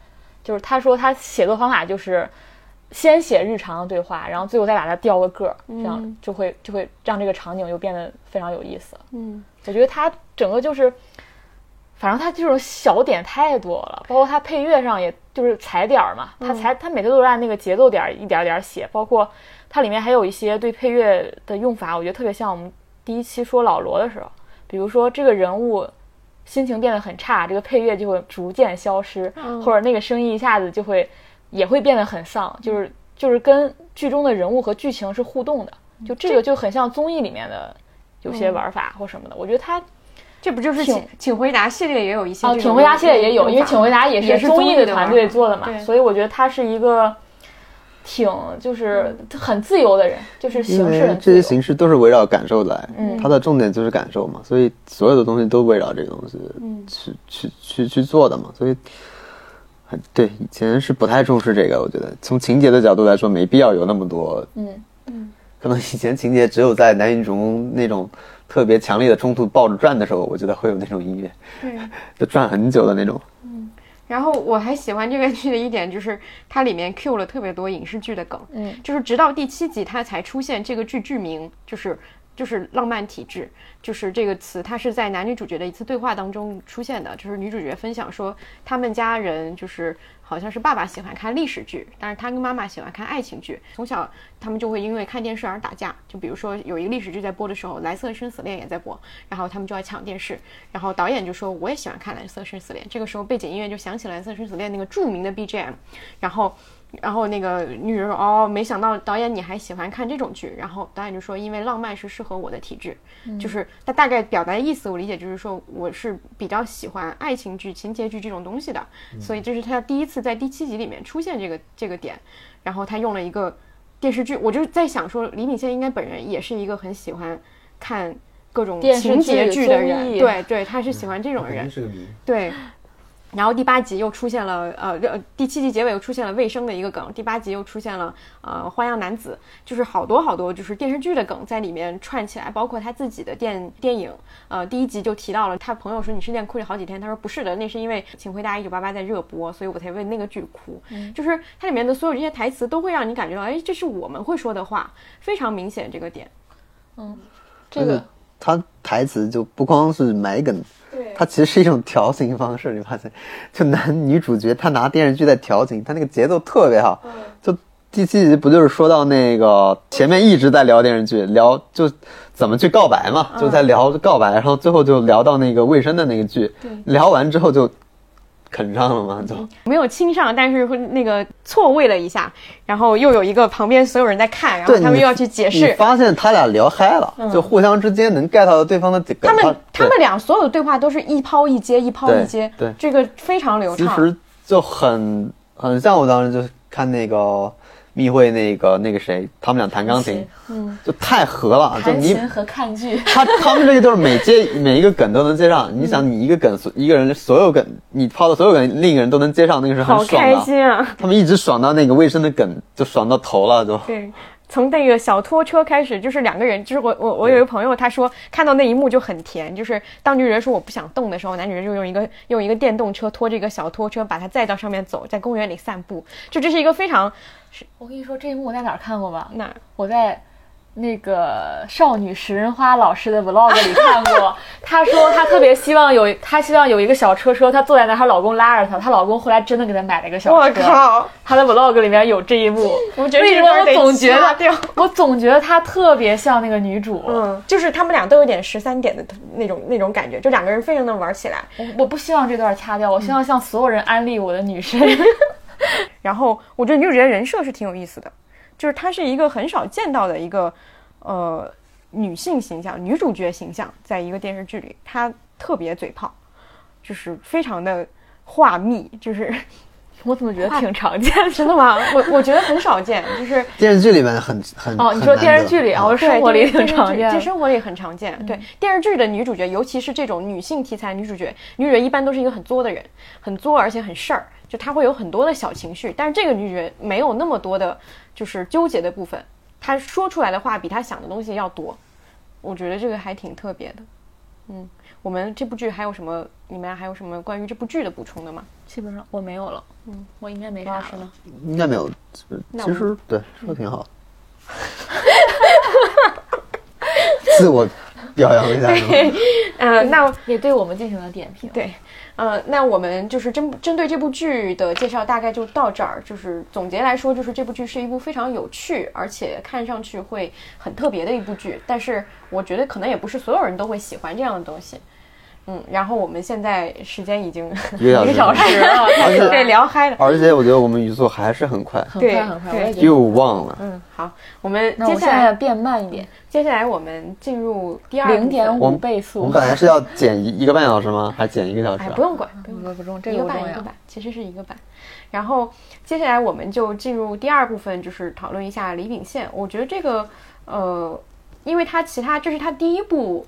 就是他说他写作方法就是先写日常的对话，然后最后再把它调个个儿，这样嗯就会就会让这个场景就变得非常有意思。嗯，我觉得他整个就是，反正他这种小点太多了，包括他配乐上也就是踩点儿嘛，他踩他每次都是按那个节奏点儿一点儿点儿写，包括它里面还有一些对配乐的用法，我觉得特别像我们第一期说老罗的时候，比如说这个人物。心情变得很差，这个配乐就会逐渐消失，嗯或者那个声音一下子就会也会变得很丧，就是就是跟剧中的人物和剧情是互动的，就这个就很像综艺里面的有些玩法或什么的。我觉得他这不就是请请回答系列也有一些请回答系列也有，因为请回答也也是综艺的团队做的嘛，对。所以我觉得他是一个挺就是很自由的人，就是形式。这些形式都是围绕感受来，嗯。它的重点就是感受嘛，所以所有的东西都围绕这个东西嗯。去、去去去做的嘛，所以很对以前是不太重视这个，我觉得。从情节的角度来说，没必要有那么多，嗯，可能以前情节只有在男女主公那种特别强烈的冲突抱着转的时候，我觉得会有那种音乐，对。*laughs* 就转很久的那种，嗯然后我还喜欢这个剧的一点就是它里面 Q 了特别多影视剧的梗，嗯，就是直到第七集它才出现这个剧剧名，就是就是浪漫体质，就是这个词，它是在男女主角的一次对话当中出现的，就是女主角分享说他们家人就是好像是爸爸喜欢看历史剧，但是他跟妈妈喜欢看爱情剧，从小他们就会因为看电视而打架，就比如说有一个历史剧在播的时候，《蓝色生死恋》也在播，然后他们就要抢电视，然后导演就说我也喜欢看《蓝色生死恋》，这个时候背景音乐就响起《蓝色生死恋》那个著名的 BGM，然后。然后那个女人说：“哦，没想到导演你还喜欢看这种剧。”然后导演就说：“因为浪漫是适合我的体质，就是他大概表达的意思，我理解就是说我是比较喜欢爱情剧、情节剧这种东西的，所以这是他第一次在第七集里面出现这个这个点。然后他用了一个电视剧，我就在想说，李敏宪应该本人也是一个很喜欢看各种情节剧剧的人，对对，他是喜欢这种人。是个谜。对，然后第八集又出现了，呃，呃第七集结尾又出现了卫生的一个梗，第八集又出现了呃花样男子，就是好多好多就是电视剧的梗在里面串起来，包括他自己的电电影，呃，第一集就提到了他朋友说你失恋哭了好几天，他说不是的，那是因为《请回答一九八八》在热播，所以我才为那个剧哭，*laughs* 就是它里面的所有这些台词都会让你感觉到，哎，这是我们会说的话，非常明显这个点。嗯这个他台词就不光是埋梗，对它其实是一种调情方式。你发现，就男女主角他拿电视剧在调情，他那个节奏特别好。就第七集不就是说到那个前面一直在聊电视剧，聊就怎么去告白嘛，就在聊告白，然后最后就聊到那个卫生的那个剧，聊完之后就啃上了吗，就。没有亲上，但是会那个错位了一下，然后又有一个旁边所有人在看，然后他们又要去解释。发现他俩聊嗨了，就互相之间能 get 到对方的点。他们他们俩所有的对话都是一抛一接，一抛一接，对对这个非常流畅。其实就很很像我当时就看那个密会那个那个谁，他们俩弹钢琴，嗯，就太合了，就你和看剧，*laughs* 他他们这个就是每接 *laughs* 每一个梗都能接上。你想，你一个梗一个人所有梗你抛的所有梗，另一个人都能接上，那个是很爽的。心啊！他们一直爽到那个卫生的梗，就爽到头了，就对，从那个小拖车开始，就是两个人，就是我我我有一个朋友，他说看到那一幕就很甜，就是当女人说我不想动的时候，男女人就用一个用一个电动车拖着一个小拖车，把她载到上面走，在公园里散步，就这是一个非常我跟你说，这一幕我在哪儿看过吧？那我在那个少女食人花老师的 vlog 里看过。*laughs* 她说她特别希望有，她希望有一个小车车，她坐在那，她老公拉着她，她老公后来真的给她买了一个小我车。靠，她的 vlog 里面有这一幕。我觉得为什么我总觉得我总觉得她特别像那个女主？嗯，就是他们俩都有点十三点的那种那种感觉，就两个人非常能玩起来。我我不希望这段掐掉，我希望向所有人安利我的女神。*laughs* 然后我觉得女主角人设是挺有意思的，就是她是一个很少见到的一个呃女性形象，女主角形象，在一个电视剧里，她特别嘴炮，就是非常的话密，就是 *laughs* 我怎么觉得挺常见的？真的吗？*laughs* 我我觉得很少见，就是电视剧里面很很哦，你说电视剧里啊，我生活里对挺常见在的。生活里很常见。对电视剧的女主角，尤其是这种女性题材女主角，女主角一般都是一个很作的人，很作而且很事儿，就他会有很多的小情绪。但是这个女主角没有那么多的，就是纠结的部分，她说出来的话比她想的东西要多。我觉得这个还挺特别的。嗯，我们这部剧还有什么？你们还有什么关于这部剧的补充的吗？基本上我没有了，嗯，我应该没啥了。应该没有。其实对说的挺好，*laughs* 自我 *laughs* 表扬一下是吗？*laughs* 呃，那 *laughs* 也对我们进行了点评。对，呃，那我们就是针针对这部剧的介绍大概就到这儿。就是总结来说，就是这部剧是一部非常有趣，而且看上去会很特别的一部剧。但是我觉得可能也不是所有人都会喜欢这样的东西。嗯，然后我们现在时间已经一个小时，了，*laughs* 而且对聊嗨了。而且我觉得我们语速还是很快，很对快很快，又忘了。嗯，好，我们接下来要变慢一点，接下来我们进入第二零点五倍我们。本来是要减一一个半小时吗？还是剪一个小时？不用管，不用管。不不重，这一个不重要。个版一个半，其实是一个半。然后接下来我们就进入第二部分，就是讨论一下李秉宪。我觉得这个呃，因为他其他这是他第一部。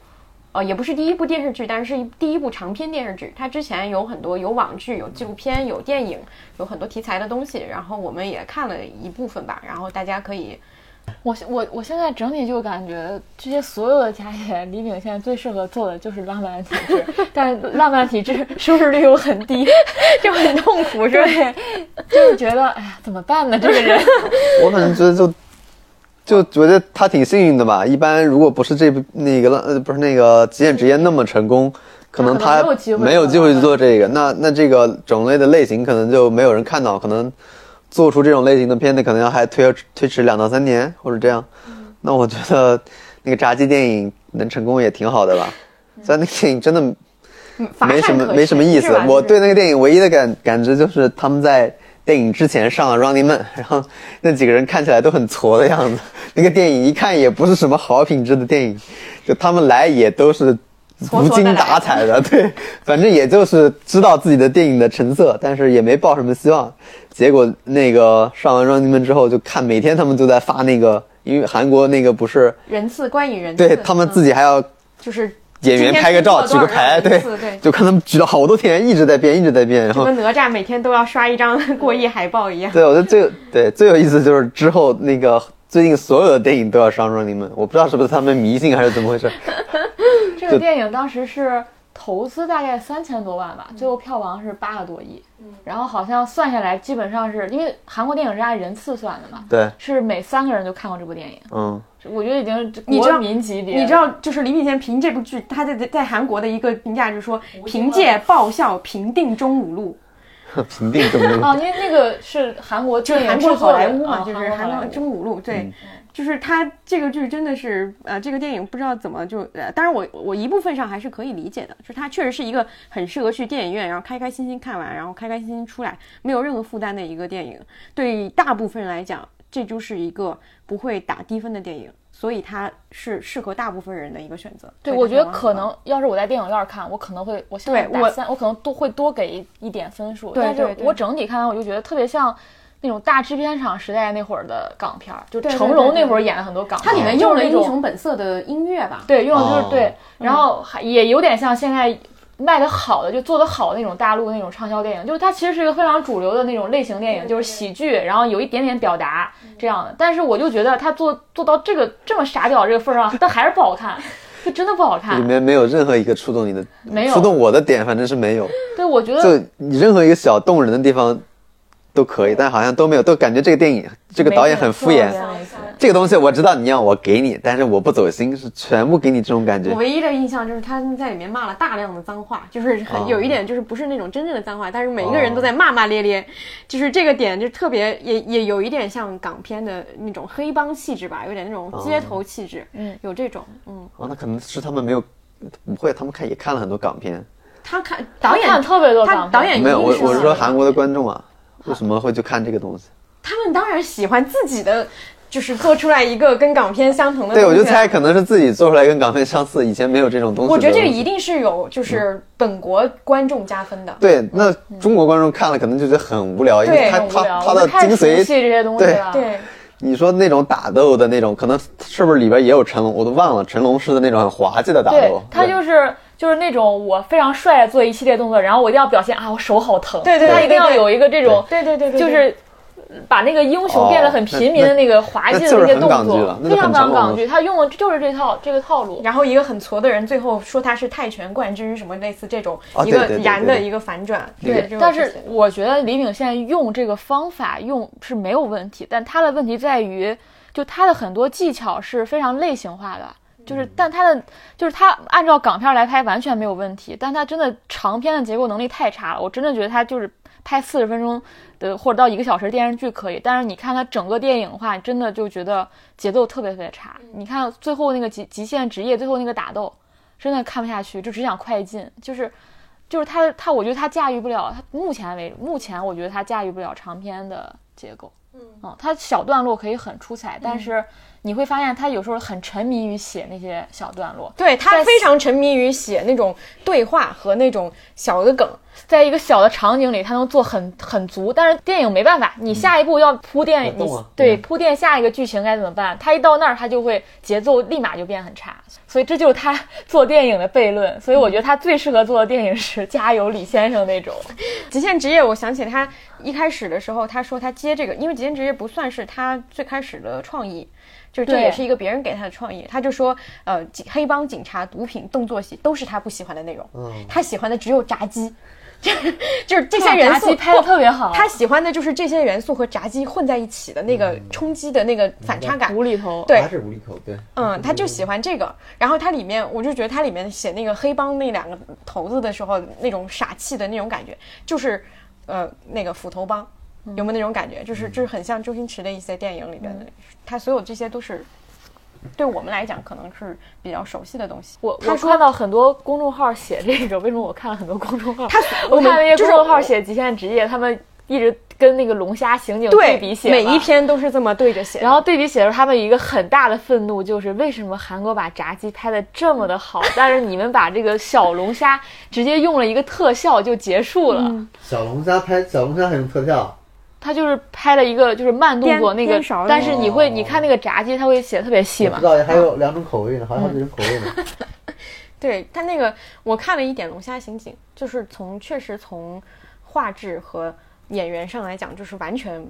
呃，也不是第一部电视剧，但是是一第一部长篇电视剧。它之前有很多有网剧、有纪录片、有电影，有很多题材的东西。然后我们也看了一部分吧。然后大家可以我我我现在整体就感觉这些所有的加起来，李秉宪最适合做的就是浪漫体质，*laughs* 但是浪漫体质收视率又很低，*laughs* 就很痛苦，是吧？就是觉得哎呀，怎么办呢？这个人，*laughs* 我可能觉得就就觉得他挺幸运的吧。一般如果不是这部那个浪呃不是那个极限职业那么成功，可能他没有机会去做这个。那那这个种类的类型可能就没有人看到，可能做出这种类型的片子可能要还推推迟两到三年或者这样。那我觉得那个炸鸡电影能成功也挺好的吧。虽然那个电影真的没什么没什么意思。我对那个电影唯一的感感知就是他们在电影之前上了 Running Man，*laughs* 然后那几个人看起来都很挫的样子。*laughs* 那个电影一看也不是什么好品质的电影，就他们来也都是无精打采的，对，反正也就是知道自己的电影的成色，但是也没抱什么希望。结果那个上完 Running Man 之后，就看每天他们都在发那个，因为韩国那个不是人次观影人次，对他们自己、己还要就是演员拍个照、举个牌，对就看他们举了好多天，一直在变，一直在变，然后就跟哪吒每天都要刷一张 *laughs* 过亿海报一样。对，我觉得最对最有意思就是之后那个最近所有的电影都要上 Running Man，我不知道是不是他们迷信还是怎么回事。*laughs* 这个电影当时是投资大概三千多万吧，最后票房是八个多亿，然后好像算下来基本上是因为韩国电影是按人次算的嘛，对，是每三个人就看过这部电影，嗯，我觉得已经你知道国民级别了，你知道，就是李秉宪凭这部剧，他在在韩国的一个评价就是说，凭借爆笑平定中五路，*laughs* 评定哦，因为那个是韩国就是韩国好莱坞嘛，啊就是韩国中五路，对。嗯就是他这个剧真的是，呃，这个电影不知道怎么就，呃，当然我我一部分上还是可以理解的，就是它确实是一个很适合去电影院，然后开开心心看完，然后开开心心出来，没有任何负担的一个电影。对大部分人来讲，这就是一个不会打低分的电影，所以它是适合大部分人的一个选择。对，我觉得可能要是我在电影院看，我可能会，我现在打三，我可能多会多给一一点分数。但是我整体看完，我就觉得特别像那种大制片厂时代那会儿的港片儿，就成龙那会儿演了很多港片儿，它里面用了《英雄本色》的音乐吧？对，用的就是、哦对，然后还也有点像现在卖的好的，就做的好的那种大陆那种畅销电影，就是它其实是一个非常主流的那种类型电影，就是喜剧，然后有一点点表达这样的。但是我就觉得它做做到这个这么傻屌这个份儿上，但还是不好看，就真的不好看里。面没有任何一个触动你的，没有触动我的点，反正是没有。对，我觉得就你任何一个小动人的地方都可以，但好像都没有，都感觉这个电影这个导演很敷衍。这个东西我知道你要我给你，但是我不走心，是全部给你这种感觉。我。唯一的印象就是他们在里面骂了大量的脏话，就是很哦有一点就是不是那种真正的脏话，但是每一个人都在骂骂咧咧，就是这个点就特别也也有一点像港片的那种黑帮气质吧，有点那种街头气质，嗯，有这种，嗯，哦，那可能是他们没有，不会，他们看也看了很多港片。他看导演看特别多他港片。导演没有，我我是说韩国的观众啊，为什么会去看这个东西？他们当然喜欢自己的，就是做出来一个跟港片相同的东西对，啊。我就猜可能是自己做出来跟港片相似，以前没有这种东西我。觉得这个一定是有就是本国观众加分的。对，那中国观众看了可能就觉得很无聊，因为他他他的精髓，这些东西对了。对，你说那种打斗的那种，可能是不是里边也有成龙？我都忘了成龙式的那种很滑稽的打对斗。，他就是就是那种我非常帅做一系列动作，然后我一定要表现啊，我手好疼。对对对他一定要有一个这种，对对对对，就是把那个英雄变得很平民的那个滑稽的那些动作非常很成龙了港港剧。他用的就是这套这个套路。然后一个很挫的人，最后说他是泰拳冠军，什么类似这种一个啊对对对对对燃的一个反转。对这个但是我觉得李炳宪用这个方法用是没有问题，但他的问题在于，就他的很多技巧是非常类型化的，就是但他的就是他按照港片来拍完全没有问题，但他真的长篇的结构能力太差了，我真的觉得他就是拍四十分钟的或者到一个小时电视剧可以，但是你看他整个电影的话，真的就觉得节奏特别特别差。你看最后那个极极限职业最后那个打斗。真的看不下去，就只想快进，就是。就是他，他，我觉得他驾驭不了。他目前为目前，我觉得他驾驭不了长篇的结构。嗯，他小段落可以很出彩，但是你会发现他有时候很沉迷于写那些小段落。对他非常沉迷于写那种对话和那种小的梗。在一个小的场景里，他能做很很足，但是电影没办法，你下一步要铺垫，你对铺垫下一个剧情该怎么办？他一到那儿，他就会节奏立马就变很差，所以这就是他做电影的悖论。所以我觉得他最适合做的电影是《加油，李先生》那种《极限职业》。我想起他一开始的时候，他说他接这个，因为《极限职业》不算是他最开始的创意，就这也是一个别人给他的创意。他就说，呃，黑帮、警察、毒品、动作戏都是他不喜欢的内容，他喜欢的只有炸鸡。*laughs* 就是就是这些元素拍的特别好，他喜欢的就是这些元素和炸鸡混在一起的那个冲击的那个反差感，无厘头，对，是无厘头，对，嗯，他就喜欢这个。然后它里面，我就觉得它里面写那个黑帮那两个头子的时候，那种傻气的那种感觉，就是呃那个斧头帮，有没有那种感觉？就是就是很像周星驰的一些电影里边的，他所有这些都是。对我们来讲，可能是比较熟悉的东西。我我看到很多公众号写这个，为什么我看了很多公众号？他我看那些公众号写极限职业，他们一直跟那个龙虾刑警对比写，每一篇都是这么对着写。然后对比写的时候，他们有一个很大的愤怒就是为什么韩国把炸鸡拍的这么的好，*laughs* 但是你们把这个小龙虾直接用了一个特效就结束了。小龙虾拍小龙虾还用特效？他就是拍了一个就是慢动作那个，但是你会你看那个炸鸡，他会写的特别细嘛？知道还有两种口味呢，好像好几种口味呢。*laughs* 对他那个，我看了一点《龙虾刑警》，就是从确实从画质和演员上来讲，就是完全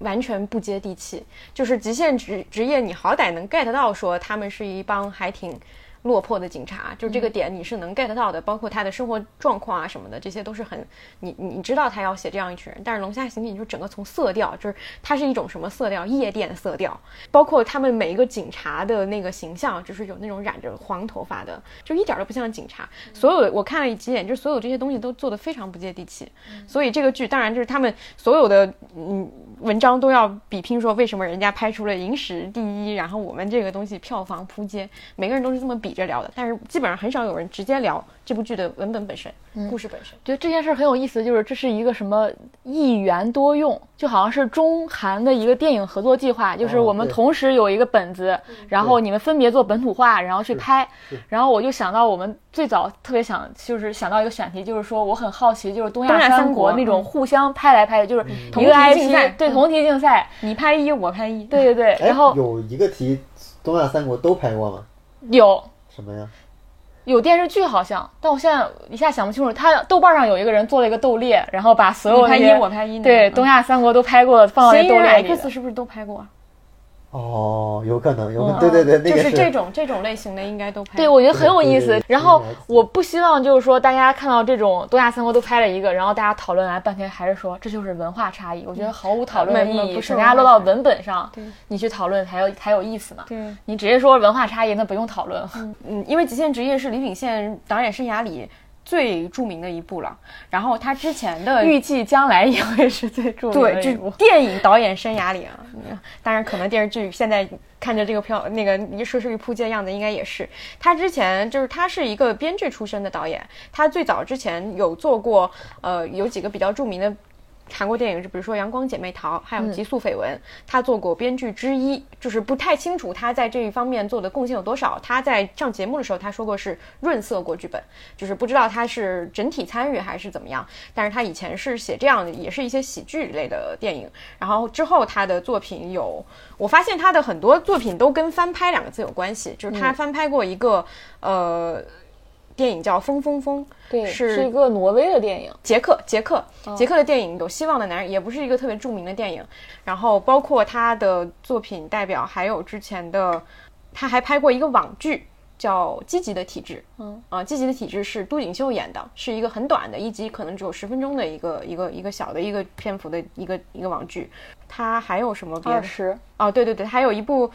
完全不接地气。就是极限职职业，你好歹能 get 到说他们是一帮还挺。落魄的警察，就这个点你是能 get 到的，包括他的生活状况啊什么的，这些都是很你你知道他要写这样一群人。但是龙虾刑警就整个从色调，就是它是一种什么色调？夜店色调，包括他们每一个警察的那个形象，就是有那种染着黄头发的，就一点都不像警察。所有的我看了几眼，就是所有这些东西都做得非常不接地气。所以这个剧当然就是他们所有的嗯文章都要比拼说为什么人家拍出了影史第一，然后我们这个东西票房扑街，每个人都是这么比。着聊的，但是基本上很少有人直接聊这部剧的文本本身、故事本身。觉得这件事很有意思，就是这是一个什么一元多用，就好像是中韩的一个电影合作计划，就是我们同时有一个本子，然后你们分别做本土化，然后去拍。然后我就想到我们最早特别想，就是想到一个选题，就是说我很好奇，就是东亚三国那种互相拍来拍去，就是同题竞赛，对同题竞赛，你拍一，我拍一，对对对。然后有一个题，东亚三国都拍过吗？有。什么呀？有电视剧好像，但我现在一下想不清楚。他豆瓣上有一个人做了一个斗猎，然后把所有拍一我拍一对东亚三国都拍过，放到斗猎里。X 是不是都拍过？哦，有可能，有可能，对对对，那个就是这种这种类型的应该都拍。对，我觉得很有意思。然后我不希望就是说大家看到这种东亚三国都拍了一个，然后大家讨论来半天还是说这就是文化差异。我觉得毫无讨论的意义，不是大家落到文本上，你去讨论才有才有意思嘛。对，你直接说文化差异，那不用讨论。嗯，因为《极限职业》是李秉宪导演生涯里。最著名的一部了，然后他之前的预计将来也会是最著名的一部电影导演生涯里啊，*laughs* 当然可能电视剧现在看着这个票那个收视率扑街的样子，应该也是他之前就是他是一个编剧出身的导演，他最早之前有做过呃有几个比较著名的。韩国电影，就比如说《阳光姐妹淘》，还有《极速绯闻》，他做过编剧之一，就是不太清楚他在这一方面做的贡献有多少。他在上节目的时候，他说过是润色过剧本，就是不知道他是整体参与还是怎么样。但是他以前是写这样的，也是一些喜剧类的电影。然后之后他的作品有，我发现他的很多作品都跟翻拍两个字有关系，就是他翻拍过一个呃。电影叫《风风风》，对，是一个挪威的电影，捷克，捷克，捷克的电影《有希望的男人》也不是一个特别著名的电影。然后包括他的作品代表还有之前的，他还拍过一个网剧叫《积极的体质》。嗯啊，《积极的体质》是都锦秀演的，是一个很短的一集，可能只有十分钟的一个一个一个小的一个篇幅的一个一个网剧。他还有什么别的？十哦，对对对，还有一部。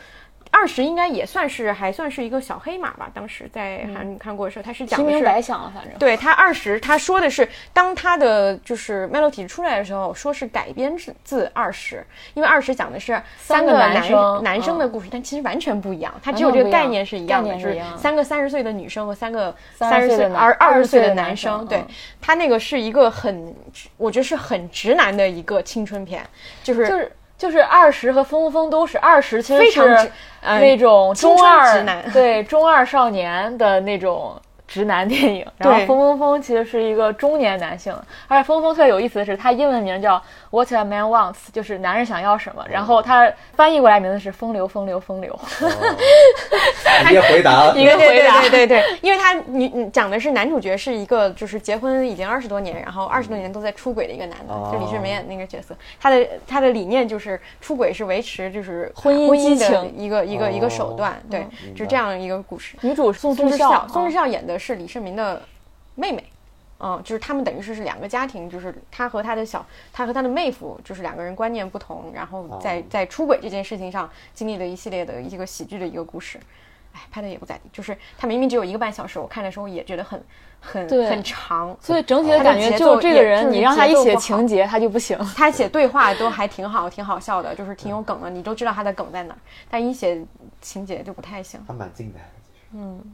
二十应该也算是还算是一个小黑马吧。当时在韩看过的时候，他是讲的是白想了，反正。对他二十，他说的是当他的就是 Melody 出来的时候，说是改编自自二十，因为二十讲的是三个个男生男生的故事，但其实完全不一样，他只有这个概念是一样的，就是三个三十岁的女生和三个30十岁岁的男二二十岁20的的男男生，生对嗯。他那个是一个很，我觉得是很直男的一个青春片，就是就是就是二十和峰峰都是二十，其实非常是那种中二对中二少年的那种直男电影。然后风风风其实是一个中年男性，而且风风特别有意思的是，他英文名叫 What a Man Wants，就是男人想要什么。然后他翻译过来名字是风流风流风流。*laughs* 直接回答了。*laughs* 一个对回答对对对对，因为他女嗯讲的是男主角是一个就是结婚已经二十多年，然后二十多年都在出轨的一个男的，哦就李世民演的那个角色。他的他的理念就是出轨是维持就是婚姻婚姻的激情一个一个一个手段，对，是这样一个故事。女主是宋宋智智孝，宋智孝孝演的是李世民的妹妹。嗯，就是他们等于是是两个家庭，就是他和他的小，他和他的妹夫，就是两个人观念不同，然后在哦在出轨这件事情上经历了一系列的一个喜剧的一个故事。哎，拍的也不咋地，就是他明明只有一个半小时，我看的时候也觉得很很很长，所以整体的感觉就这个人，你让他一写情节，他就不行。他写对话都还挺好，挺好笑的，就是挺有梗的，你都知道他的梗在哪儿，但一写情节就不太行。还蛮近的。哎刚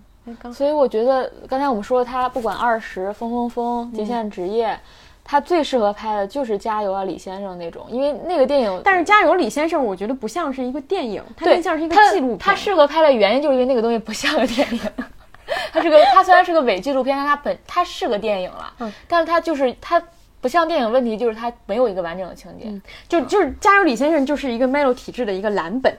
所以我觉得刚才我们说他不管二十、风风风、极限职业，他最适合拍的就是《加油啊，李先生》那种，因为那个电影。但是《加油李先生》，我觉得不像是一个电影，它，更像是一个他纪录片。他适合拍的原因就是因为那个东西不像个电影。*laughs* 它是个，它虽然是个伪纪录片，但它本它是个电影了，嗯，但是它就是它不像电影，问题就是它没有一个完整的情节。就就是《加油李先生》就是一个 Melo 体制的一个蓝本。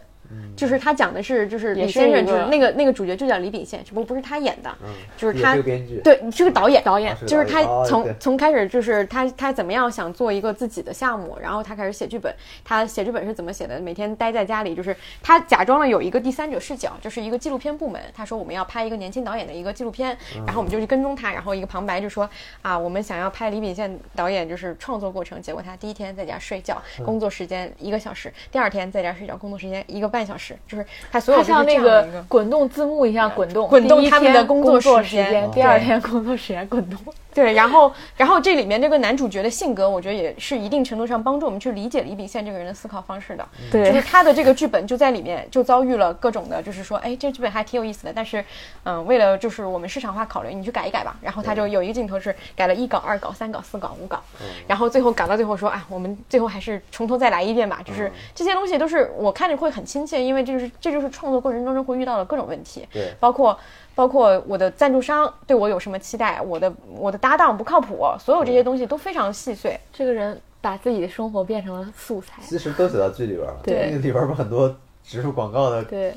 就是他讲的是，就是李先生，就是那个那个主角就叫李秉宪，只不过不是他演的，就是他。对，是个导演，导演就是他从、从开始就是他他怎么样想做一个自己的项目，然后他开始写剧本。他写剧本是怎么写的？每天待在家里，就是他假装了有一个第三者视角，就是一个纪录片部门。他说我们要拍一个年轻导演的一个纪录片，然后我们就去跟踪他，然后一个旁白就说啊，我们想要拍李秉宪导演就是创作过程，结果他第一天在家睡觉，工作时间一个小时，第二天在家睡觉，工作时间一个半小时，就是他所有它像那个滚动字幕一样滚动，滚动一他们的工作时间，第二天工作时间滚动。对，然后，然后这里面这个男主角的性格，我觉得也是一定程度上帮助我们去理解李秉宪这个人的思考方式的。就是，他的这个剧本就在里面就遭遇了各种的，就是说，哎，这剧本还挺有意思的，但是，嗯，为了就是我们市场化考虑，你去改一改吧。然后他就有一个镜头是改了一稿、二稿、三稿、四稿、五稿，然后最后搞到最后说，啊，我们最后还是从头再来一遍吧。就是这些东西都是我看着会很亲切，因为这就是这就是创作过程当中会遇到的各种问题。对包括包括我的赞助商对我有什么期待，我的我的搭档不靠谱，所有这些东西都非常细碎。这个人把自己的生活变成了素材。其实都写到剧里边了。对那个里边不很多植入广告的对，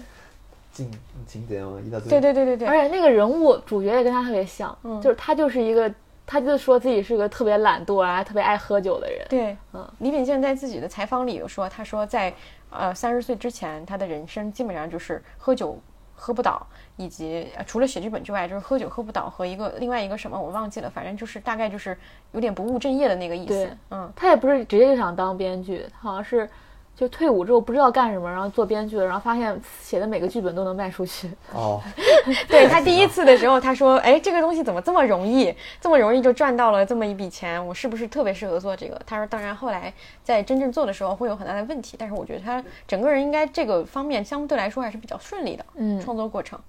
情情节吗？一大堆。对对对对对，而且那个人物主角也跟他特别像，嗯就是他就是一个，他就说自己是个特别懒惰啊，特别爱喝酒的人。对，嗯，李秉宪在自己的采访里有说，他说在呃三十岁之前，他的人生基本上就是喝酒喝不倒，以及、呃除了写剧本之外，就是喝酒喝不倒和一个另外一个什么我忘记了，反正就是大概就是有点不务正业的那个意思对。嗯，他也不是直接就想当编剧，他好像是就退伍之后不知道干什么，然后做编剧了，然后发现写的每个剧本都能卖出去。哦，*laughs* 对他第一次的时候，他说：“哎，这个东西怎么这么容易，这么容易就赚到了这么一笔钱？我是不是特别适合做这个？”他说：“当然，后来在真正做的时候会有很大的问题，但是我觉得他整个人应该这个方面相对来说还是比较顺利的。嗯创作过程，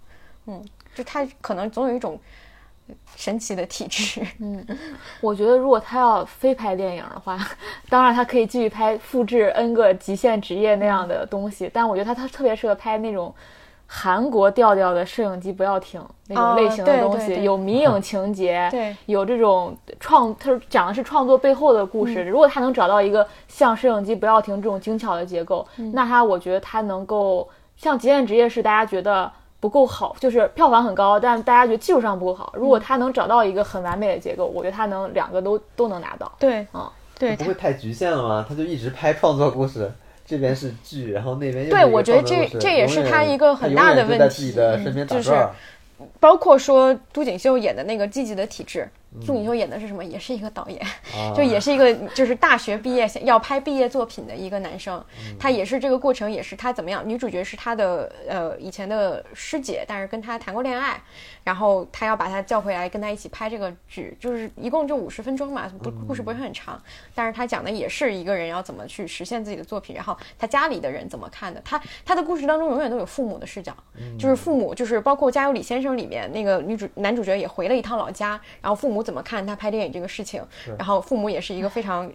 嗯，就他可能总有一种神奇的体质。嗯我觉得如果他要非拍电影的话，*laughs* 当然他可以继续拍复制 N 个极限职业那样的东西，但我觉得他他特别适合拍那种。韩国调调的摄影机不要停那种哦类型的东西，有迷影情节，对有这种创，他讲的是创作背后的故事。如果他能找到一个像摄影机不要停这种精巧的结构，那他我觉得他能够像极限职业是大家觉得不够好，就是票房很高，但大家觉得技术上不够好。如果他能找到一个很完美的结构，我觉得他能两个都都能拿到。对，嗯，对，不会太局限了吗？他就一直拍创作故事，*laughs* 这边是剧，然后那边又对我觉得这这也是他一个很大的问自己的题身边打嗯就是。包括说都锦绣演的那个积极的体质，宋锦秋演的是什么？也是一个导演，啊 *laughs* 就也是一个就是大学毕业想要拍毕业作品的一个男生，他也是这个过程，也是他怎么样？女主角是他的呃以前的师姐，但是跟他谈过恋爱，然后他要把他叫回来跟他一起拍这个剧，就是一共就五十分钟嘛，不故事不是很长，但是他讲的也是一个人要怎么去实现自己的作品，然后他家里的人怎么看的，他他的故事当中永远都有父母的视角，就是父母就是包括《家有李先生》里面那个女主男主角也回了一趟老家，然后父母怎么看他拍电影这个事情，然后父母也是一个非常。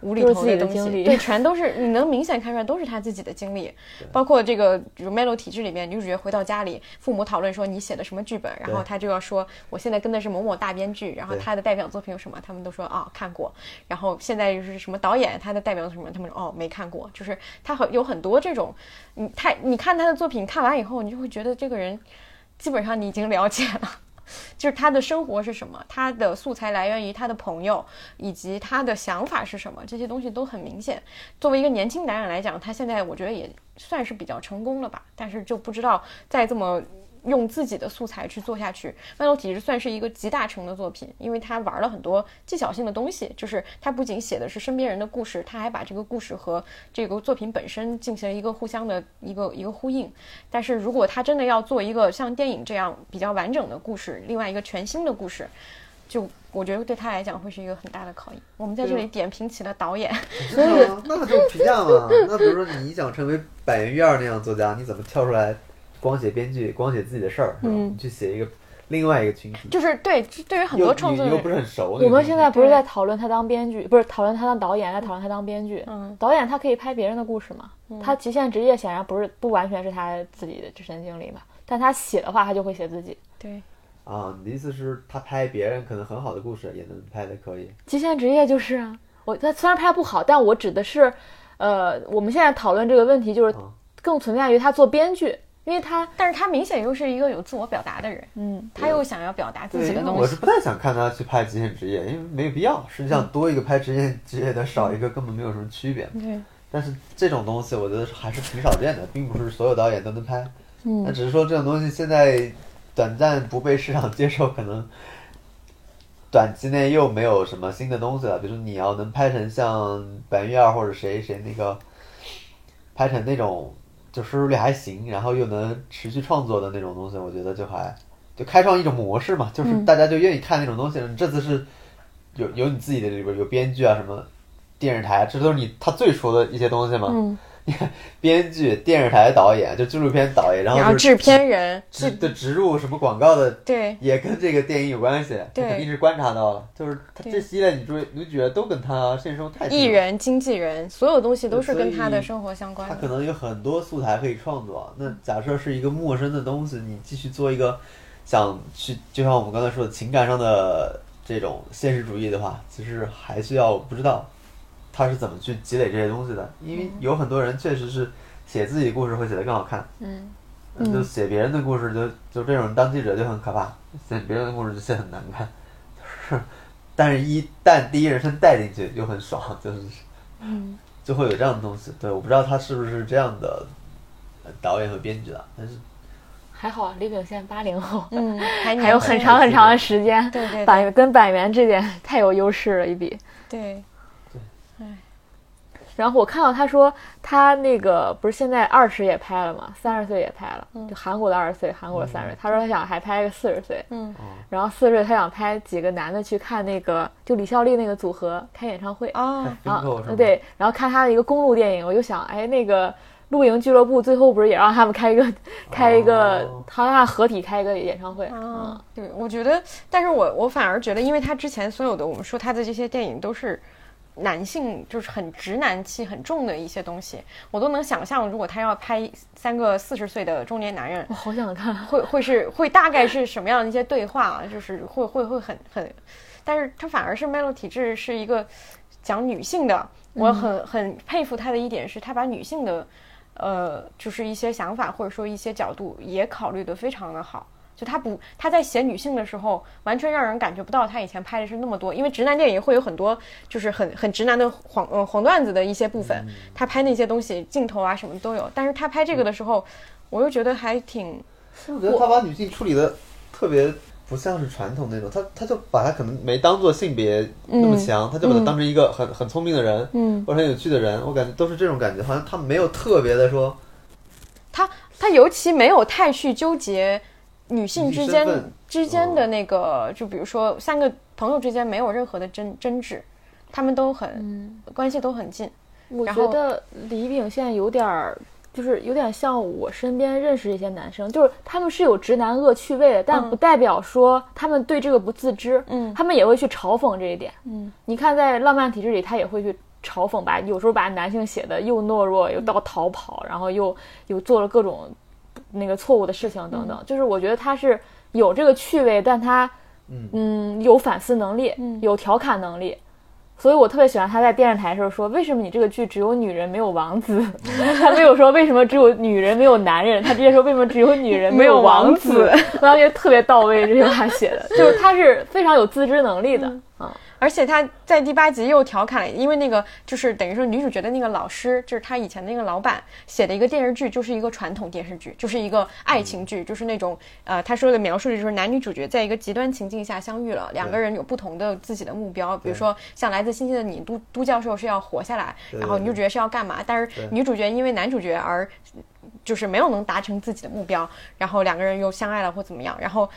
无厘头的东西，对，全都是你能明显看出来都是他自己的经历，包括这个比如《Melo 体制》里面，女主角回到家里，父母讨论说你写的什么剧本，然后对他就要说我现在跟的是某某大编剧，然后对他的代表作品有什么，他们都说啊看过，然后现在就是什么导演，他的代表什么，他们说哦没看过，就是他很有很多这种，你太你看他的作品看完以后，你就会觉得这个人基本上你已经了解了。就是他的生活是什么，他的素材来源于他的朋友，以及他的想法是什么，这些东西都很明显。作为一个年轻男人来讲，他现在我觉得也算是比较成功了吧，但是就不知道在这么。用自己的素材去做下去，《麦洛体质》算是一个集大成的作品，因为他玩了很多技巧性的东西，就是他不仅写的是身边人的故事，他还把这个故事和这个作品本身进行了一个互相的一个一个呼应。但是如果他真的要做一个像电影这样比较完整的故事，另外一个全新的故事，就我觉得对他来讲会是一个很大的考验。我们在这里点评起了导演，所以那就评价嘛。那比如说你想成为板垣瑞二那样作家，你怎么跳出来光写编剧，光写自己的事儿，是吧？嗯你去写一个另外一个群体，就是对对于很多创作又不是很熟。我们现在不是在讨论他当编剧，不是讨论他当导演，在讨论他当编剧。嗯导演他可以拍别人的故事嘛？他极限职业显然不是不完全是他自己的自身经历嘛，但他写的话，他就会写自己。对啊，你的意思是，他拍别人可能很好的故事也能拍的可以。极限职业就是啊，我他虽然拍不好，但我指的是，呃，我们现在讨论这个问题，就是嗯更存在于他做编剧，因为他，但是他明显又是一个有自我表达的人，嗯，他又想要表达自，己的东西我是。不太想看他去拍极限职业，因为没有必要。实际上，多一个拍职业职业的，少一个根本没有什么区别。对，但是这种东西，我觉得还是挺少见的，并不是所有导演都能拍。嗯那只是说这种东西现在短暂不被市场接受，可能短期内又没有什么新的东西了。比如说你要能拍成像白玉二或者谁谁那个，拍成那种就收视率还行，然后又能持续创作的那种东西，我觉得就还就开创一种模式嘛，就是大家就愿意看那种东西。你这次是有有你自己的里边有编剧啊什么。电视台，这都是你他最熟的一些东西嘛。*laughs* 编剧、电视台导演，就纪录片导演，然后就是然后制片人，植的植入什么广告的，对也跟这个电影有关系。他对肯定是观察到了，就是他这系列女主女主角都跟他现实生活太艺，人、经纪人，所有东西都是跟他的生活相关的。他可能有很多素材可以创作。那假设是一个陌生的东西，你继续做一个想去，就像我们刚才说的情感上的这种现实主义的话，其实还需要不知道他是怎么去积累这些东西的，因为有很多人确实是写自己故事会写得更好看。嗯，嗯，就写别人的故事就，就这种当记者就很可怕，写别人的故事就写很难看，就是，但是一旦第一人称带进去就很爽，就是，嗯，*laughs* 就会有这样的东西。对，我不知道他是不是这样的呃导演和编剧的，但是还好啊，李秉宪八零后，嗯，还还有很长很长的时间，对对对板跟板垣这点太有优势了一比。对，然后我看到他说他那个不是现在二十也拍了嘛，三十岁也拍了，就韩国的二十岁，韩国的三十岁。他说他想还拍个四十岁，嗯然后四十岁他想拍几个男的去看那个就李孝利那个组合开演唱会，啊？对，然后看他的一个公路电影，我就想，哎，那个露营俱乐部最后不是也让他们开一个开一个哦，好像合体开一个演唱会，啊嗯，，对，我觉得，但是我我反而觉得，因为他之前所有的我们说他的这些电影都是男性，就是很直男气很重的一些东西，我都能想象，如果他要拍三个四十岁的中年男人我，好想看。会会是会大概是什么样的一些对话啊？就是 *laughs* 会会会很很，但是他反而是 Melo 体质是一个讲女性的，我很很佩服他的一点是他把女性的，呃，就是一些想法或者说一些角度也考虑的非常的好。就他不他在写女性的时候，完全让人感觉不到他以前拍的是那么多，因为直男电影会有很多就是很很直男的黄呃黄段子的一些部分，他拍那些东西镜头啊什么都有，但是他拍这个的时候，我又觉得还挺我觉得他把女性处理的特别不像是传统那种，他他就把他可能没当做性别那么强，他就把他当成一个很很聪明的人，嗯，或者很有趣的人，我感觉都是这种感觉，好像他没有特别的说，他他尤其没有太去纠结女性之间之间的那个，就比如说三个朋友之间没有任何的争争执，他们都很、关系都很近。我觉得李秉宪有点儿，就是有点像我身边认识一些男生，就是他们是有直男恶趣味的，但不代表说他们对这个不自知，嗯。他们也会去嘲讽这一点。嗯，你看在浪漫体质里，他也会去嘲讽吧，有时候把男性写的又懦弱，又到逃跑，然后又又做了各种那个错误的事情等等。就是我觉得他是有这个趣味，但他嗯嗯有反思能力，嗯有调侃能力。所以我特别喜欢他在电视台的时候说，为什么你这个剧只有女人没有王子？*laughs* 他没有说为什么只有女人没有男人，他直接说为什么只有女人没有 *laughs* 王子。我感觉特别到位，这句话写的，就是他是非常有自知能力的啊。而且他在第八集又调侃了，因为那个就是等于说女主角的那个老师，就是他以前那个老板写的一个电视剧，就是一个传统电视剧，就是一个爱情剧，就是那种呃，他说的描述的就是男女主角在一个极端情境下相遇了，两个人有不同的自己的目标，比如说像来自星星的你，都都教授是要活下来，然后女主角是要干嘛，但是女主角因为男主角而就是没有能达成自己的目标，然后两个人又相爱了或怎么样，然后。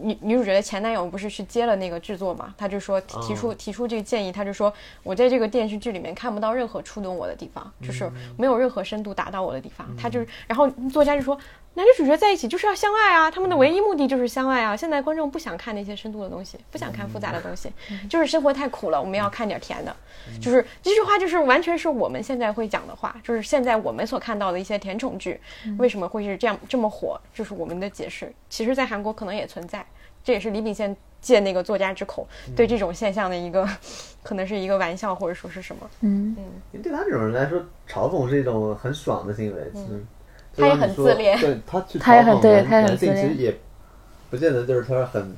女女主角的前男友不是去接了那个制作嘛？他就说提提出提出这个建议，他就说我在这个电视剧里面看不到任何触动我的地方，就是没有任何深度打到我的地方。他就是，然后作家就说男女主角在一起就是要相爱啊，他们的唯一目的就是相爱啊。现在观众不想看那些深度的东西，不想看复杂的东西，就是生活太苦了，我们要看点甜的。就是这句话就是完全是我们现在会讲的话，就是现在我们所看到的一些甜宠剧为什么会是这样这么火，就是我们的解释。其实，在韩国可能也存在。这也是李秉宪借那个作家之口对这种现象的一个，*laughs* 可能是一个玩笑或者说是什么。嗯因为对他这种人来说，嘲讽是一种很爽的行为，其实。他也很自恋。对他去他也很嘲讽男对他也很男性自恋。其实也不见得就是他很，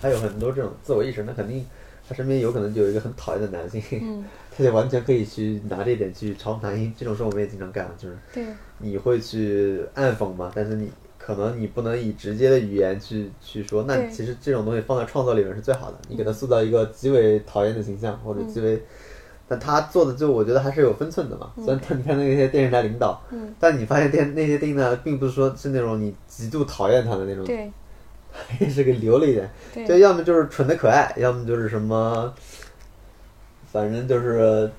他有很多这种自我意识，那肯定他身边有可能就有一个很讨厌的男性，嗯。*laughs* 他就完全可以去拿这一点去嘲讽男性，这种事我们也经常干，就是，你会去暗讽嘛，但是你可能你不能以直接的语言去去说，那其实这种东西放在创作里面是最好的，你给他塑造一个极为讨厌的形象或者极为。但他做的就我觉得还是有分寸的嘛，虽然他你看那些电视台领导，嗯。但你发现电那些电呢，并不是说是那种你极度讨厌他的那种，对。*laughs* 也是给留了一点，就对要么就是蠢的可爱，要么就是什么，反正就是，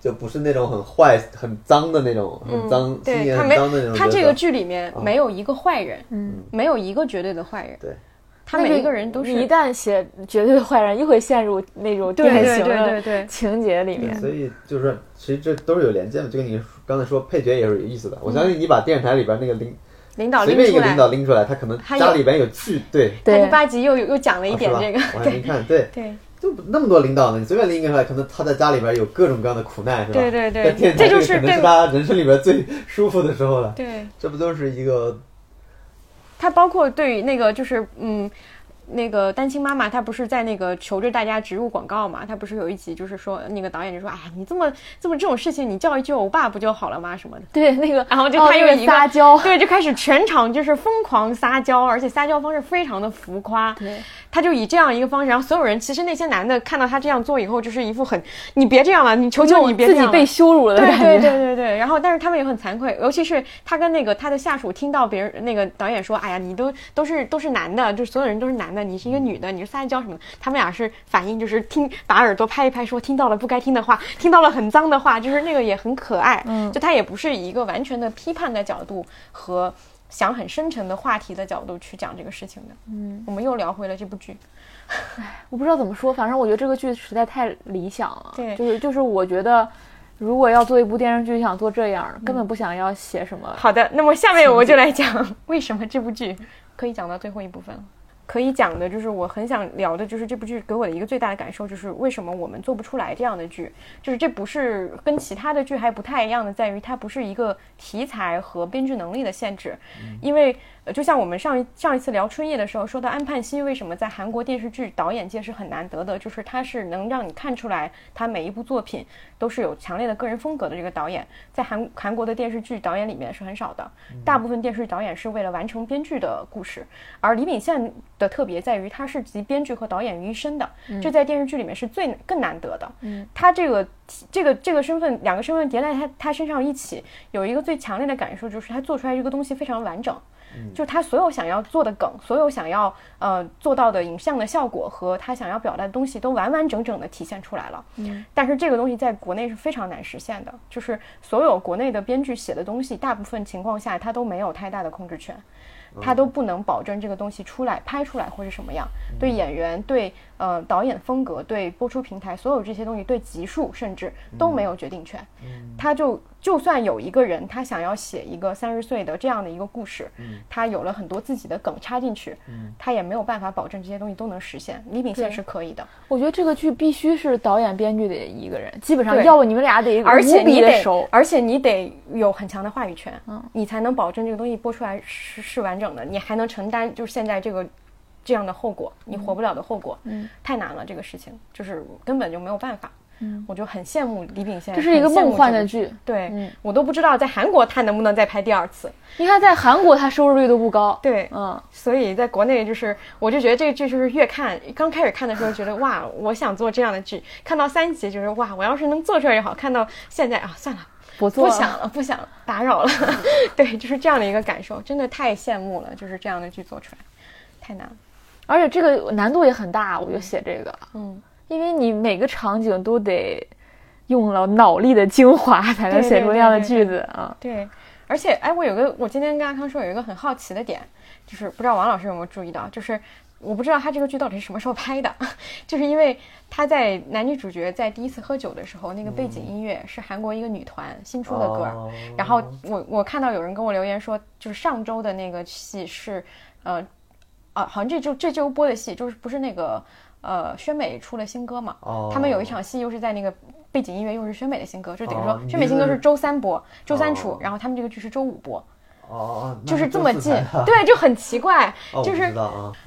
就不是那种很坏、很脏的那种，很脏、心眼很脏的那种。他这个剧里面啊。没有一个坏人，嗯，没有一个绝对的坏人，对，他每一个人都是一旦写绝对坏人，又会陷入那种对典型对对对的对情节里面。所以就是说，其实这都是有连接的。就跟你刚才说，配角也是有意思的。我嗯相信你把电视台里边那个领领导随便一个拎出来领导拎出来，他可能家里边有剧，对，他对第八集又又讲了一点这个，我还没看，对，对就那么多领导呢，你随便拎一个出来，可能他在家里边有各种各样的苦难，是吧？对对对在电视台这就是对里可能是他人生里边最舒服的时候了。对，这不都是一个他包括对于那个就是嗯。那个单亲妈妈，她不是在那个求着大家植入广告嘛？她不是有一集就是说，那个导演就说：“哎，你这么这么这种事情，你叫一句欧巴不就好了吗？什么的。*laughs* ”对，那个，然后就他又一个撒娇，对，就开始全场就是疯狂撒娇，而且撒娇方式非常的浮夸。对，他就以这样一个方式，然后所有人其实那些男的看到他这样做以后，就是一副很你别这样了，你求求你别自己这样了被羞辱了的对感觉。对对对对，然后但是他们也很惭愧，尤其是他跟那个他的下属听到别人那个导演说，哎呀，你都都是都是男的，就是所有人都是男的，你是一个女的，你是撒娇什么的，他们俩是反应就是听把耳朵拍一拍，说听到了不该听的话，听到了很脏的话，就是那个也很可爱，嗯就他也不是以一个完全的批判的角度和。想很深沉的话题的角度去讲这个事情的，嗯，我们又聊回了这部剧，唉 *laughs* 我不知道怎么说，反正我觉得这个剧实在太理想了。对就是就是我觉得，如果要做一部电视剧，想做这样，根本不想要写什么。好的，那么下面我就来讲 *laughs* 为什么这部剧可以讲到最后一部分了。可以讲的就是我很想聊的，就是这部剧给我的一个最大的感受，就是为什么我们做不出来这样的剧。就是这不是跟其他的剧还不太一样的，在于它不是一个题材和编剧能力的限制，因为呃，就像我们上一上一次聊春夜的时候说到安盼希为什么在韩国电视剧导演界是很难得的，就是他是能让你看出来他每一部作品都是有强烈的个人风格的这个导演，在韩韩国的电视剧导演里面是很少的，大部分电视剧导演是为了完成编剧的故事，而李秉宪的特别在于，他是集编剧和导演于一身的，这在电视剧里面是最更难得的。嗯，他这个这个这个身份，两个身份叠在他他身上一起，有一个最强烈的感受，就是他做出来这个东西非常完整。就他所有想要做的梗，所有想要呃做到的影像的效果和他想要表达的东西，都完完整整的体现出来了。嗯，但是这个东西在国内是非常难实现的，就是所有国内的编剧写的东西，大部分情况下他都没有太大的控制权。他都不能保证这个东西出来拍出来会是什么样，对演员、对呃导演风格、对播出平台，所有这些东西，对集数甚至都没有决定权。他就就算有一个人，他想要写一个三十岁的这样的一个故事，他有了很多自己的梗插进去，他也没有办法保证这些东西都能实现。李秉宪是可以的，我觉得这个剧必须是导演、编剧的一个人，基本上要不你们俩得而且无比你得的熟，，而且你得有很强的话语权，嗯，你才能保证这个东西播出来是是完整的，你还能承担就是现在这个这样的后果，你活不了的后果，嗯，太难了，这个事情就是根本就没有办法，嗯，我就很羡慕李秉宪，这是一个梦幻，的剧。对、嗯我都不知道在韩国他能不能再拍第二次，你看，在韩国他收视率都不高，对，嗯，所以在国内就是，我就觉得这个剧就是越看，刚开始看的时候觉得哇，我想做这样的剧，看到三集就是哇，我要是能做出来也好，看到现在啊，算了。不做了不想了，不想打扰了，*laughs* 对，就是这样的一个感受，真的太羡慕了，就是这样的剧做出来，太难了。而且这个难度也很大，我就写这个，嗯，因为你每个场景都得用了脑力的精华才能写出那样的句子啊。对，而且哎，我有个，我今天跟阿康说有一个很好奇的点，就是不知道王老师有没有注意到，就是我不知道他这个剧到底是什么时候拍的，*laughs* 就是因为他在男女主角在第一次喝酒的时候，那个背景音乐是韩国一个女团新出的歌，哦然后我我看到有人跟我留言说，就是上周的那个戏是，呃，啊，好像这周这周播的戏就是不是那个呃宣美出了新歌嘛？哦他们有一场戏又是在那个背景音乐又是宣美的新歌，就等于说哦宣美新歌是是周三播，周三出哦，然后他们这个剧是周五播，哦，那就是这么近对，就很奇怪，*laughs* 哦，就是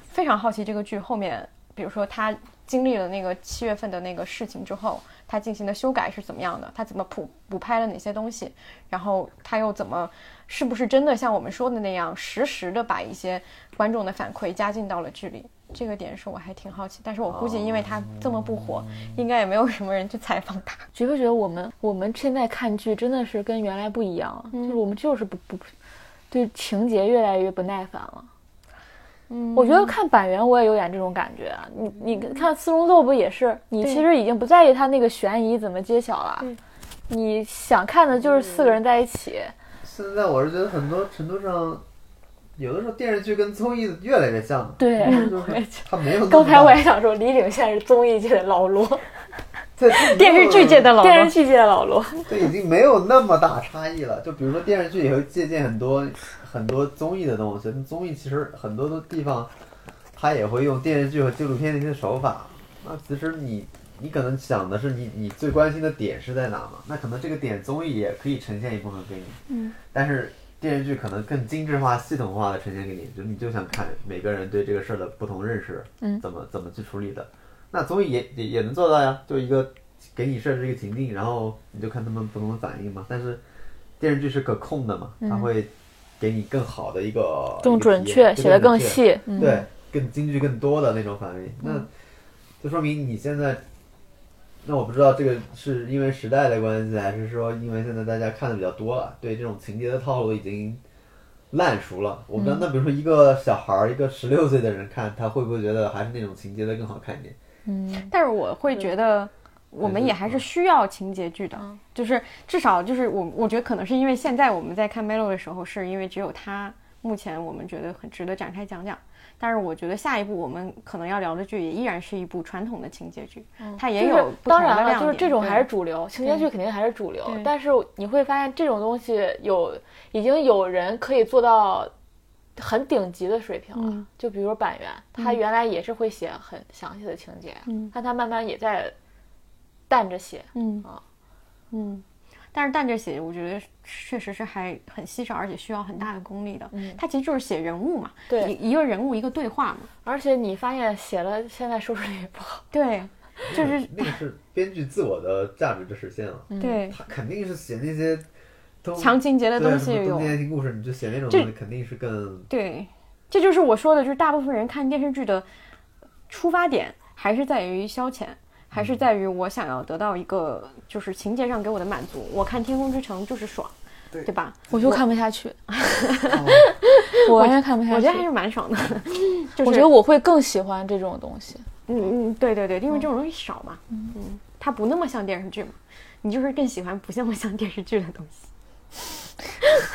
非常好奇这个剧后面，比如说他经历了那个七月份的那个事情之后，他进行的修改是怎么样的？他怎么补补拍了哪些东西？然后他又怎么，是不是真的像我们说的那样，实时的把一些观众的反馈加进到了剧里？这个点是我还挺好奇，但是我估计因为他这么不火，应该也没有什么人去采访他。*laughs* 觉不觉得我们我们现在看剧真的是跟原来不一样了？就是我们就是不不对情节越来越不耐烦了。嗯我觉得看板垣我也有点这种感觉啊。你你看《四龙奏》不也是？你其实已经不在意他那个悬疑怎么揭晓了，你想看的就是四个人在一起。现在我是觉得很多程度上，有的时候电视剧跟综艺越来越像了。对就是它没有刚才我也想说，李秉宪是综艺界的老罗，*laughs* 电视剧界的老罗电视，剧界的老罗。对，已经没有那么大差异了。就比如说电视剧也会借鉴很多很多综艺的东西，综艺其实很多的地方，它也会用电视剧和纪录片的一些手法。那其实你你可能想的是你你最关心的点是在哪嘛？那可能这个点综艺也可以呈现一部分给你，嗯，但是电视剧可能更精致化、系统化的呈现给你，就你就想看每个人对这个事儿的不同认识，嗯怎么怎么去处理的。那综艺也也也能做到呀，就一个给你设置一个情境，然后你就看他们不同的反应嘛。但是电视剧是可控的嘛，它会给你更好的一个更准确，写的更细。嗯，对，更京剧更多的那种反应，那就说明你现在，那我不知道这个是因为时代的关系，还是说因为现在大家看的比较多了，对这种情节的套路已经烂熟了。我不知道，那比如说一个小孩儿，一个十六岁的人看，他会不会觉得还是那种情节的更好看一点？嗯，但是我会觉得，我们也还是需要情节剧的，就是至少就是我我觉得可能是因为现在我们在看 Melo 的时候，是因为只有他目前我们觉得很值得展开讲讲。但是我觉得下一部我们可能要聊的剧也依然是一部传统的情节剧，它也就是有当然了。就是这种还是主流，情节剧肯定还是主流。但是你会发现，这种东西有已经有人可以做到很顶级的水平了。嗯就比如说板垣，他原来也是会写很详细的情节，嗯但他慢慢也在淡着写。嗯啊嗯，但是淡着写，我觉得确实是还很稀少，而且需要很大的功力的。嗯它其实就是写人物嘛，对一一个人物一个对话嘛，而且你发现写了，现在收视率也不好。对，就是那个是编剧自我的价值的实现了。对他肯定是写那些都强情节的东西有爱情故事，你就写那种东西，肯定是更对，这就是我说的，就是大部分人看电视剧的出发点还是在于消遣，还是在于我想要得到一个就是情节上给我的满足。我看《天空之城》就是爽，对吧？我就看不下去，*laughs* 我完全看不下去。我觉得还是蛮爽的。*laughs* 就是、我觉得我会更喜欢这种东西。嗯嗯，对对对，因为这种东西少嘛，嗯，它不那么像电视剧嘛，你就是更喜欢不那么像电视剧的东西。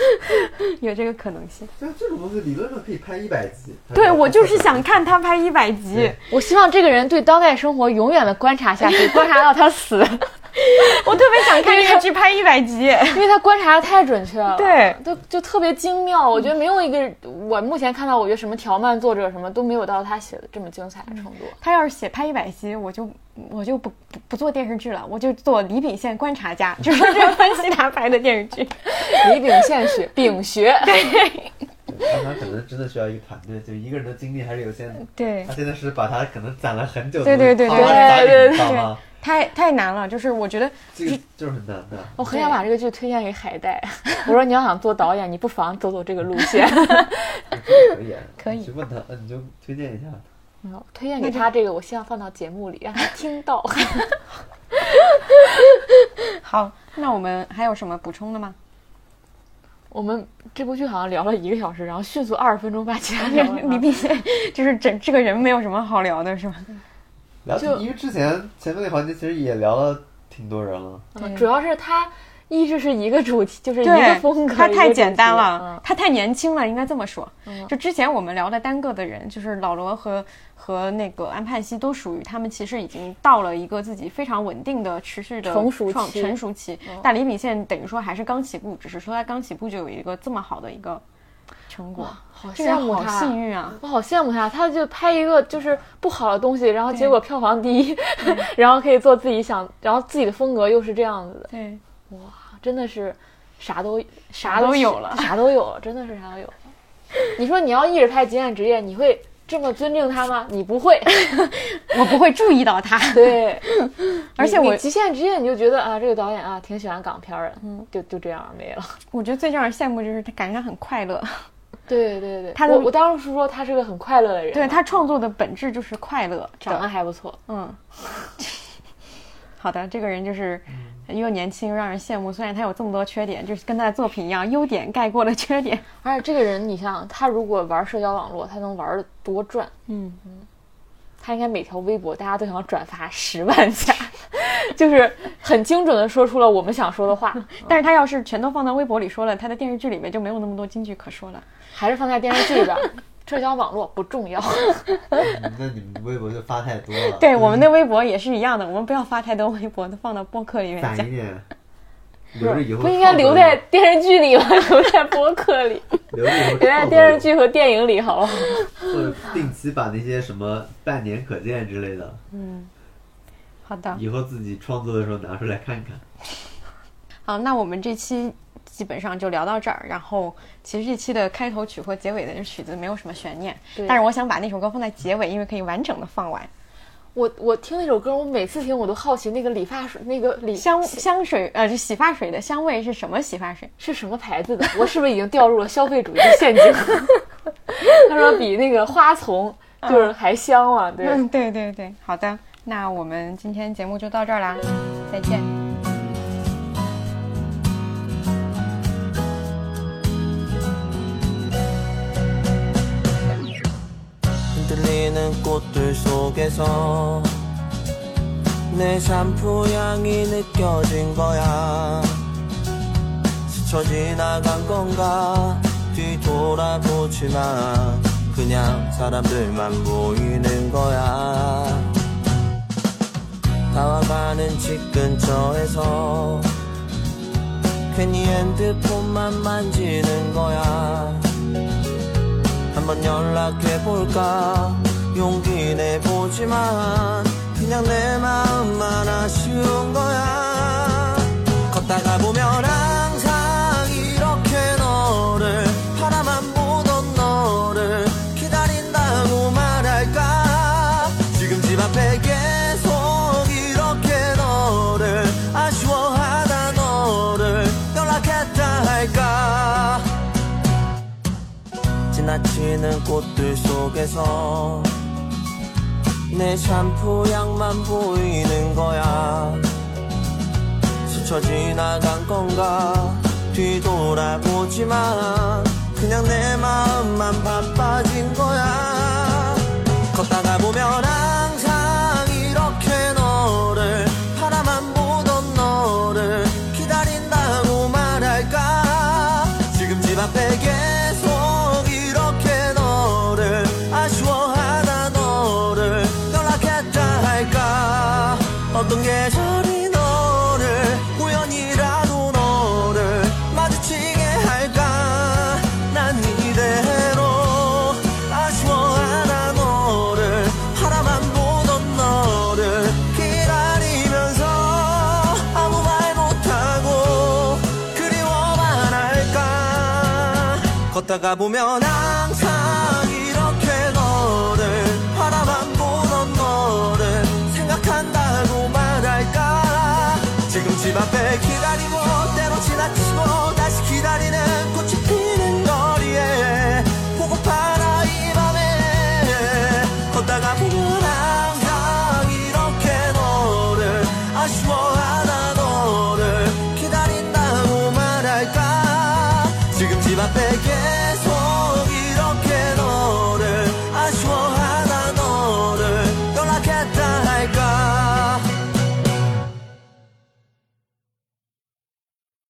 *laughs* 有这个可能性。就这种东西理论上可以拍一百集。对，我就是想看他拍一百集。我希望这个人对当代生活永远的观察下去，观察到他死，*laughs* 我特别想看这个剧拍一百集。因为他 *laughs* 观察的太准确了，对，就就特别精妙。我觉得没有一个我目前看到，我觉得什么条漫作者什么都没有到他写的这么精彩的程度。他要是写拍一百集，我就我就不不不做电视剧了，我就做 *laughs* 李秉宪观察家，就是这分析他拍的电视剧。李秉宪学，秉学，对他可能真的需要一个团队，就一个人的精力还是有限的。对他现在是把他可能攒了很久的对对对对对对你知道吗？太太难了，就是我觉得这个就是很难的。我很想把这个剧推荐给海带。我说你要想做导演，你不妨走走这个路线。*laughs* 可以啊，*laughs* 可以你去问他，呃你就推荐一下。嗯推荐给他这个，我希望放到节目里，让他听到。*laughs* 好。那我们还有什么补充的吗？我们这部剧好像聊了一个小时，然后迅速二十分钟把其他聊完了李秉宪就是整这个人没有什么好聊的，是吧？聊就因为之前前面那环节其实也聊了挺多人了。嗯主要是他一直是一个主题，就是一个风格，他太简单题了，他太年轻了，应该这么说。嗯就之前我们聊的单个的人，就是老罗和和那个安盼西，都属于他们其实已经到了一个自己非常稳定的、持续的成熟期成熟期。嗯但李秉宪等于说还是刚起步，只是说他刚起步就有一个这么好的一个成果，好羡慕他，幸运啊！我好羡慕他，他就拍一个就是不好的东西，然后结果票房第一，*laughs* 然后可以做自己想，然后自己的风格又是这样子的，对，真的是啥都啥都有了啥都有了，真的是啥都有了。*laughs* 你说你要一直拍《极限职业》，你会这么尊敬他吗？你不会，*laughs* 我不会注意到他。对。*laughs* 而且我极限职业》，你就觉得啊，这个导演啊，挺喜欢港片儿的，嗯，就就这样没了。我觉得最让人羡慕就是他感觉他很快乐，*laughs* 对对对，他的我我当时说他是个很快乐的人，对他创作的本质就是快乐。长得还不错，嗯，好的，这个人就是又年轻又让人羡慕，虽然他有这么多缺点，就是跟他的作品一样，优点盖过了缺点。而且这个人，你想，他如果玩社交网络，他能玩的多赚。嗯他应该每条微博大家都想转发十万下，*laughs* 就是很精准的说出了我们想说的话。*laughs* 但是他要是全都放到微博里说了，他的电视剧里面就没有那么多金句可说了。还是放在电视剧里边，*laughs* 社交网络不重要。*laughs* 那你们微博就发太多了。对，我们的微博也是一样的，我们不要发太多微博都，放到播客里面讲 *laughs* 攒一。点，留着以后不应该留在电视剧里吗？留在播客里，*laughs* 留着留在电视剧和电影里，好不好？或者定期把那些什么半年可见之类的，嗯好的，以后自己创作的时候拿出来看看。好，那我们这期基本上就聊到这儿。然后，其实这期的开头曲和结尾的曲子没有什么悬念，但是我想把那首歌放在结尾，因为可以完整的放完。我我听那首歌，我每次听我都好奇那个理发水，那个理香香水，呃，这洗发水的香味是什么洗发水？是什么牌子的？我是不是已经掉入了消费主义的陷阱？*laughs* 他说比那个花丛就是还香嘛，对。嗯，对对对，好的，那我们今天节目就到这儿啦，再见。 흔들리는 꽃들 속에서 내 샴푸 향이 느껴진 거야. 스쳐 지나간 건가 뒤돌아보지만 그냥 사람들만 보이는 거야. 다와가는 집 근처에서 괜히 핸드폰만 만지는 거야 한번 연락해볼까? 용기 내보지만 그냥 내 마음만 아쉬운 거야 지나치는 꽃들 속에서 내 샴푸 향만 보이는 거야. 스쳐 지나간 건가 뒤돌아보지만 그냥 내 마음만 바빠진 거야. 걷다가 보면 항 보면 항상 이렇게 너를 바라만 보던 너를 생각한다고 말할까? 지금 집 앞에 기다